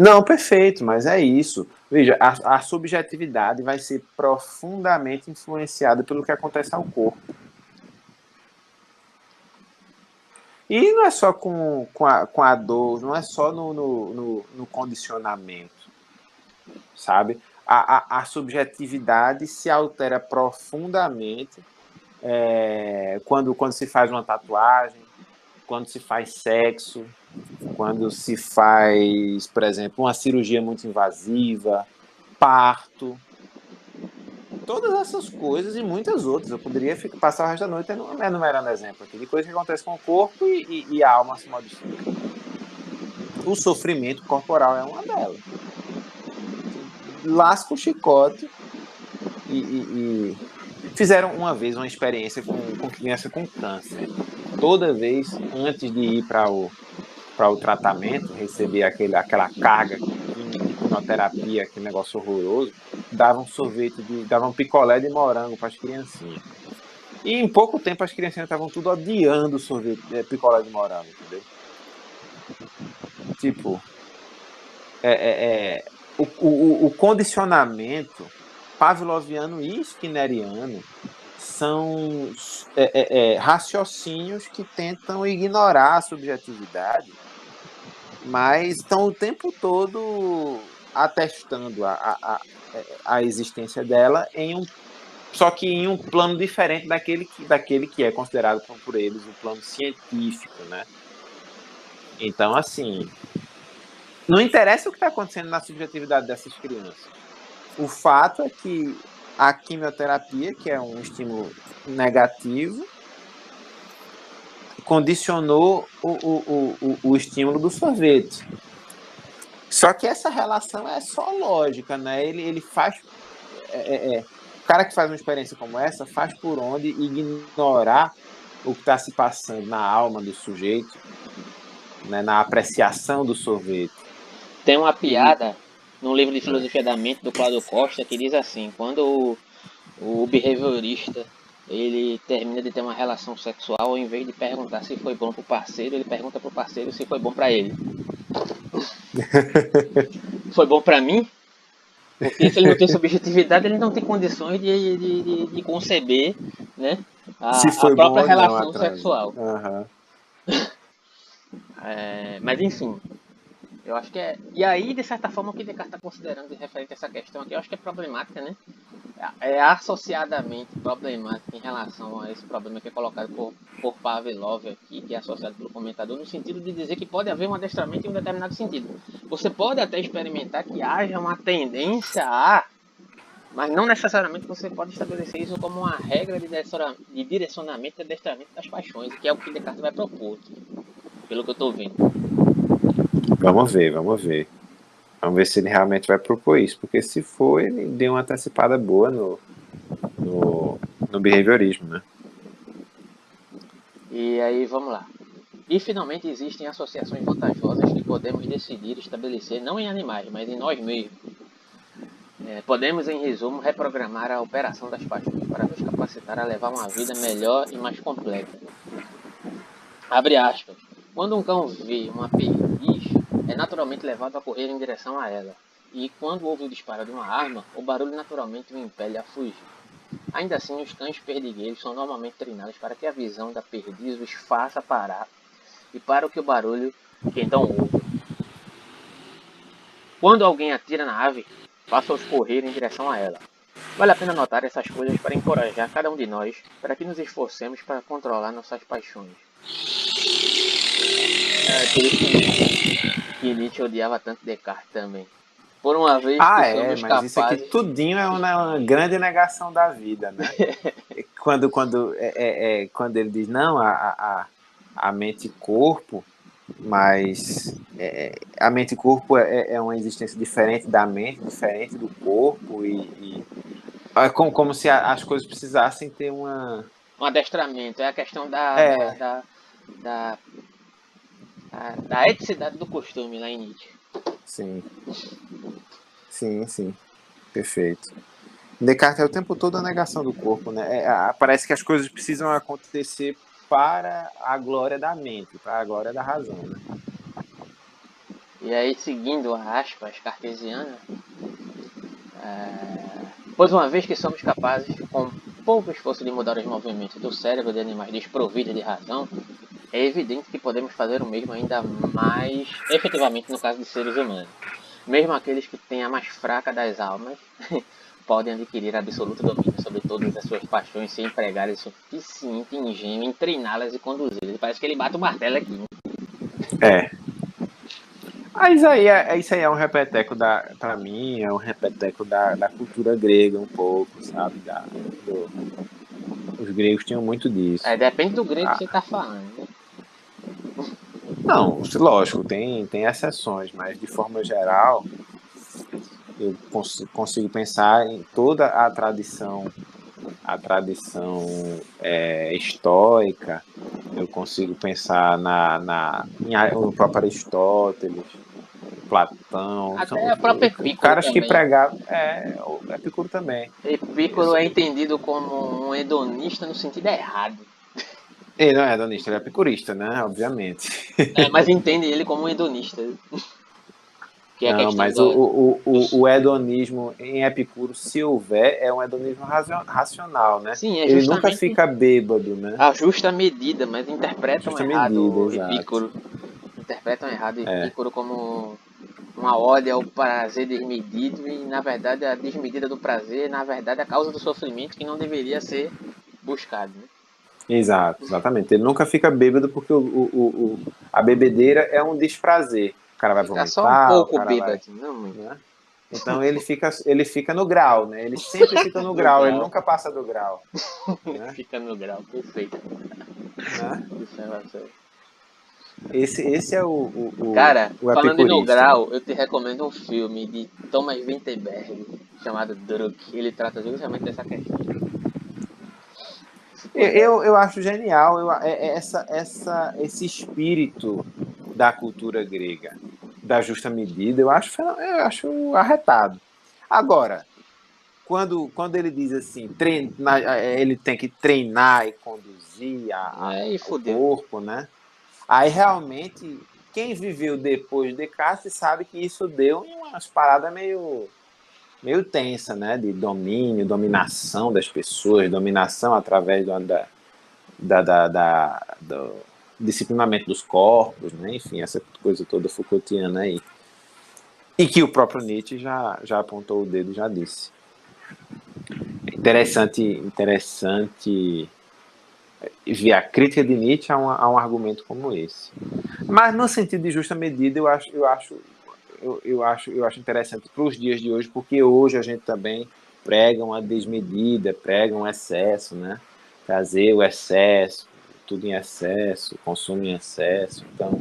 Não, perfeito, mas é isso. Veja, a, a, subjetividade vai ser profundamente influenciada pelo que acontece ao corpo. E não é só com, com, a, com a dor, não é só no, no, no, no condicionamento, sabe? A, a, a, subjetividade se altera profundamente é, quando, quando se faz uma tatuagem, quando se faz sexo, quando se faz, por exemplo, uma cirurgia muito invasiva, parto, todas essas coisas e muitas outras. Eu poderia ficar, passar o resto da noite enumerando exemplo aqui de coisas que acontecem com o corpo e, e, e a alma se modifica. O sofrimento corporal é uma delas. Lasca o chicote e, e, e, fizeram uma vez uma experiência com, com criança com câncer. Toda vez antes de ir para o para o tratamento, receber aquele, aquela carga de quimioterapia, aquele negócio horroroso, davam sorvete, de, davam picolé de morango para as criancinhas. E em pouco tempo as criancinhas estavam tudo odiando sorvete, é, picolé de morango, entendeu? Tipo, é, é, é o, o, o, condicionamento pavloviano e skinneriano são é, é, é, raciocínios que tentam ignorar a subjetividade mas estão o tempo todo atestando a, a, a, existência dela em um só que em um plano diferente daquele que, daquele que é considerado por eles um plano científico, né? Então, assim, não interessa o que está acontecendo na subjetividade dessas crianças. O fato é que a quimioterapia, que é um estímulo negativo, condicionou o, o, o, o estímulo do sorvete. Só que essa relação é só lógica, né? Ele, ele faz. É, é, é, o cara que faz uma experiência como essa faz por onde ignorar o que está se passando na alma do sujeito, né, na apreciação do sorvete. Tem uma piada no livro de filosofia da mente do Cláudio Costa que diz assim: quando o, o behaviorista ele termina de ter uma relação sexual, ao invés de perguntar se foi bom pro parceiro, ele pergunta pro parceiro se foi bom para ele. foi bom para mim? Porque se ele não tem subjetividade, ele não tem condições de, de, de, de conceber né, a, a própria relação sexual. Uhum. é, mas enfim, eu acho que é. E aí, de certa forma, o que Descartes está considerando referente a essa questão aqui, eu acho que é problemática, né? É associadamente problemática em relação a esse problema que é colocado por, por Pavlov aqui, que é associado pelo comentador, no sentido de dizer que pode haver um adestramento em um determinado sentido. Você pode até experimentar que haja uma tendência a. Mas não necessariamente você pode estabelecer isso como uma regra de direcionamento e adestramento das paixões, que é o que Descartes vai propor aqui, pelo que eu estou vendo. Vamos ver, vamos ver. Vamos ver se ele realmente vai propor isso, porque se for, ele deu uma antecipada boa no, no, no behaviorismo, né? E aí, vamos lá. E finalmente existem associações vantajosas que podemos decidir estabelecer não em animais, mas em nós mesmos. É, podemos, em resumo, reprogramar a operação das paixões para nos capacitar a levar uma vida melhor e mais completa. Abre aspas. Quando um cão vê uma perdiz, é naturalmente levado a correr em direção a ela. E quando ouve o disparo de uma arma, o barulho naturalmente o impele a fugir. Ainda assim, os cães perdigueiros são normalmente treinados para que a visão da perdiz os faça parar e para o que o barulho que então ouve. Quando alguém atira na ave, faça-os correr em direção a ela. Vale a pena notar essas coisas para encorajar cada um de nós para que nos esforcemos para controlar nossas paixões. É que Nietzsche odiava tanto Descartes também. Por uma vez ah, é, mas capazes... isso aqui tudinho é uma, grande negação da vida, né? quando, quando, é, é, é, quando ele diz, não, a, a, a mente e corpo, mas é, a mente e corpo é, é, uma existência diferente da mente, diferente do corpo, e, e é como, como se as coisas precisassem ter uma... Um adestramento, é a questão da, é. da, da, da, da, da eticidade do costume lá em Nietzsche. Sim. Sim, sim. Perfeito. Descartes é o tempo todo a negação do corpo, né? É, parece que as coisas precisam acontecer para a glória da mente, para a glória da razão, né? E aí, seguindo a aspas cartesiana, é... pois uma vez que somos capazes, com pouco esforço de mudar os movimentos do cérebro de animais desprovidos de razão, é evidente que podemos fazer o mesmo ainda mais efetivamente no caso de seres humanos. Mesmo aqueles que têm a mais fraca das almas podem adquirir absoluto domínio sobre todas as suas paixões sem empregarem suficiente engenho em treiná-las e conduzi-las. Parece que ele bate o martelo aqui. É. Ah, isso aí é, isso aí é um repeteco da, pra mim, é um repeteco da, da cultura grega um pouco, sabe? Da, do, os gregos tinham muito disso. É, depende do grego ah. que você tá falando. Não, lógico, tem, tem exceções, mas de forma geral, eu cons consigo pensar em toda a tradição, a tradição é, estoica, eu consigo pensar na, na, em, no próprio Aristóteles, Platão. Até são, a própria Epicuro. Caras também. que pregavam. É, Epicuro também. Epicuro é entendido como um hedonista no sentido errado. Ele não é hedonista, ele é epicurista, né? Obviamente. É, mas entende ele como um hedonista. É não, mas do... o, o, o, hedonismo em Epicuro, se houver, é um hedonismo racional, né? Sim, é Ele nunca fica bêbado, né? A justa medida, mas interpretam justa errado medida, Epicuro. Interpretam errado é. Epicuro como uma ode ao prazer desmedido e, na verdade, a desmedida do prazer, na verdade, a causa do sofrimento que não deveria ser buscado, né? Exato, exatamente. Ele nunca fica bêbado porque o, o, o, a bebedeira é um desprazer. O cara vai vomitar. É só um pouco bêbado, vai, não. Né? Então ele fica, ele fica no grau, né? Ele sempre fica no grau, ele nunca passa do grau. Né? fica no grau, perfeito. Né? Esse, esse é o, o, o Cara, o falando no grau, eu te recomendo um filme de Thomas Winterberg chamado Druk. Ele trata justamente dessa questão. Eu, eu acho genial eu, é, é essa, essa, esse espírito da cultura grega, da justa medida, eu acho, eu acho arretado. Agora, quando, quando ele diz assim, treina, ele tem que treinar e conduzir a, é, o corpo, né? Aí realmente, quem viveu depois de Descartes sabe que isso deu umas paradas meio meio tensa, né? De domínio, dominação das pessoas, dominação através do, da, da, da, da, do disciplinamento dos corpos, né? Enfim, essa coisa toda Foucaultiana aí. E que o próprio Nietzsche já, já apontou o dedo já disse. Interessante, interessante ver a crítica de Nietzsche a um, a um argumento como esse. Mas no sentido de justa medida, eu acho, eu acho eu, eu, acho, eu acho interessante para os dias de hoje, porque hoje a gente também prega uma desmedida, prega um excesso, né? Trazer o excesso, tudo em excesso, consumo em excesso. Então,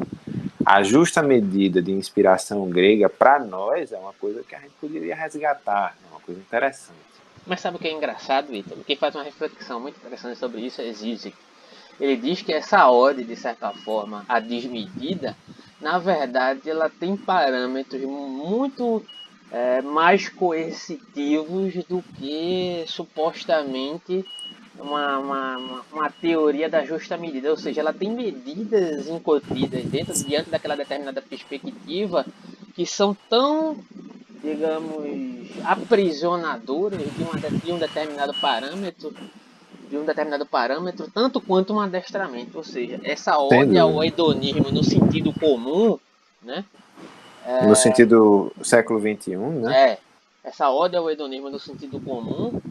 a justa medida de inspiração grega, para nós, é uma coisa que a gente poderia resgatar, é uma coisa interessante. Mas sabe o que é engraçado, Vitor? Quem faz uma reflexão muito interessante sobre isso é Zizek. ele diz que essa ordem, de certa forma, a desmedida, na verdade, ela tem parâmetros muito é, mais coercitivos do que supostamente uma, uma, uma, teoria da justa medida, ou seja, ela tem medidas incotidas dentro, diante daquela determinada perspectiva que são tão, digamos, aprisionadoras de, uma, de um determinado parâmetro, de um determinado parâmetro, tanto quanto um adestramento, ou seja, essa ordem ao hedonismo no sentido comum, né? É, no sentido século XXI, né? É, essa ordem ao hedonismo no sentido comum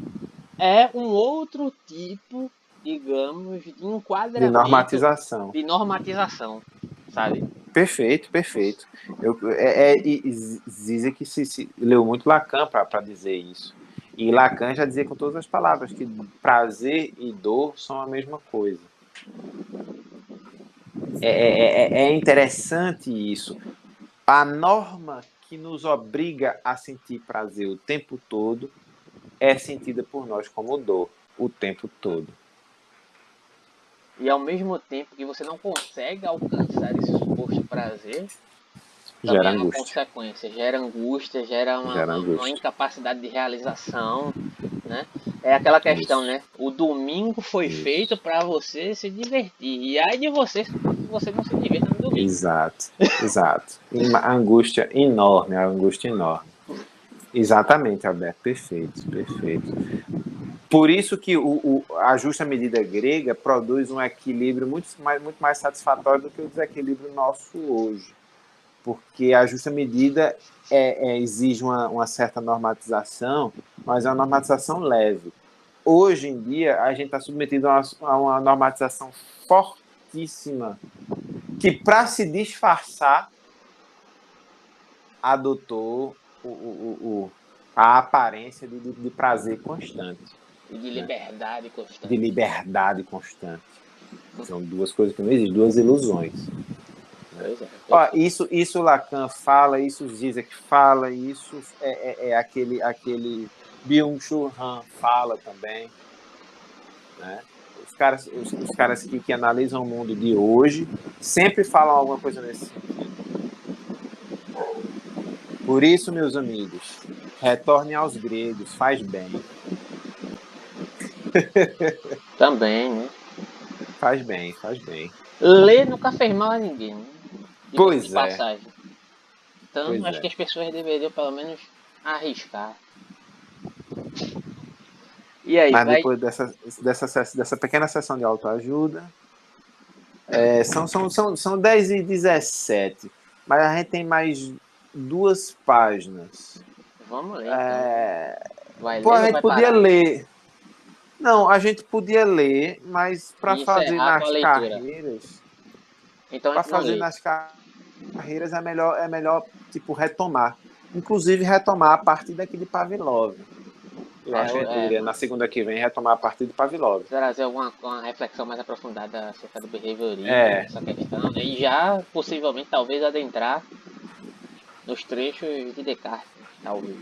é um outro tipo, digamos, de enquadramento. De normatização. De normatização, sabe? Perfeito, perfeito. Eu, é, é, que se, se, leu muito Lacan para dizer isso. E Lacan já dizia com todas as palavras que prazer e dor são a mesma coisa. É, é, é, é interessante isso. A norma que nos obriga a sentir prazer o tempo todo é sentida por nós como dor o tempo todo. E ao mesmo tempo que você não consegue alcançar esse suposto prazer, gera é uma angústia. consequência, gera angústia, gera uma, gera angústia. uma incapacidade de realização, né? É aquela questão, Isso. né? O domingo foi Isso. feito para você se divertir. E aí de você você não se diverte no domingo. Exato, exato. Uma angústia enorme, a angústia enorme. Exatamente, Alberto, perfeito, perfeito. Por isso que o, o, a justa medida grega produz um equilíbrio muito mais, muito mais satisfatório do que o desequilíbrio nosso hoje. Porque a justa medida é, é, exige uma, uma certa normatização, mas é uma normatização leve. Hoje em dia, a gente está submetido a uma, a uma normatização fortíssima, que para se disfarçar, adotou o, o, o, a aparência de, de, prazer constante. E de liberdade constante. De liberdade constante. São duas coisas que não existem, duas ilusões. Ó, isso, isso Lacan fala, isso Zizek fala, isso é, é, é aquele, aquele Byung-Chul Han fala também. Né? Os caras, os, os caras que, que analisam o mundo de hoje sempre falam alguma coisa nesse sentido. Por isso, meus amigos, retornem aos gregos, faz bem. Também, né? Faz bem, faz bem. Ler nunca fez mal a ninguém. Né? Pois é. Passagem. Então, pois acho é. que as pessoas deveriam pelo menos arriscar. E aí, Mas vai... depois dessa, dessa, dessa pequena sessão de autoajuda, é, são, são, são, são 10 e 17. Mas a gente tem mais duas páginas. Vamos ler. É... Então. Vai Pô, ler a gente podia parar? ler. Não, a gente podia ler, mas para fazer nas carreiras. Então, para fazer nas carreiras é melhor, é melhor tipo retomar. Inclusive retomar a partir daqui de Pavlov. Eu é, acho que a gente é, na segunda que vem, retomar a partir de Pavlov. Trazer alguma uma reflexão mais aprofundada acerca do behaviorismo, é. essa questão, né? e já possivelmente talvez adentrar nos trechos de Descartes, talvez.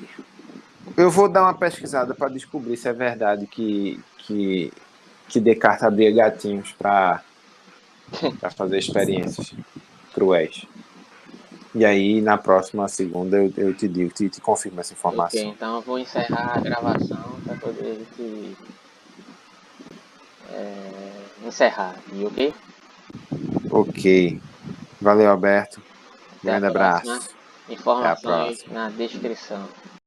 Eu vou dar uma pesquisada para descobrir se é verdade que, que, que Descartes abria gatinhos para fazer experiências cruéis. E aí, na próxima segunda, eu, eu te digo, te, te confirmo essa informação. Ok, então eu vou encerrar a gravação para poder te, é, encerrar aqui, ok? Ok. Valeu, Alberto. Grande abraço. Informações na descrição.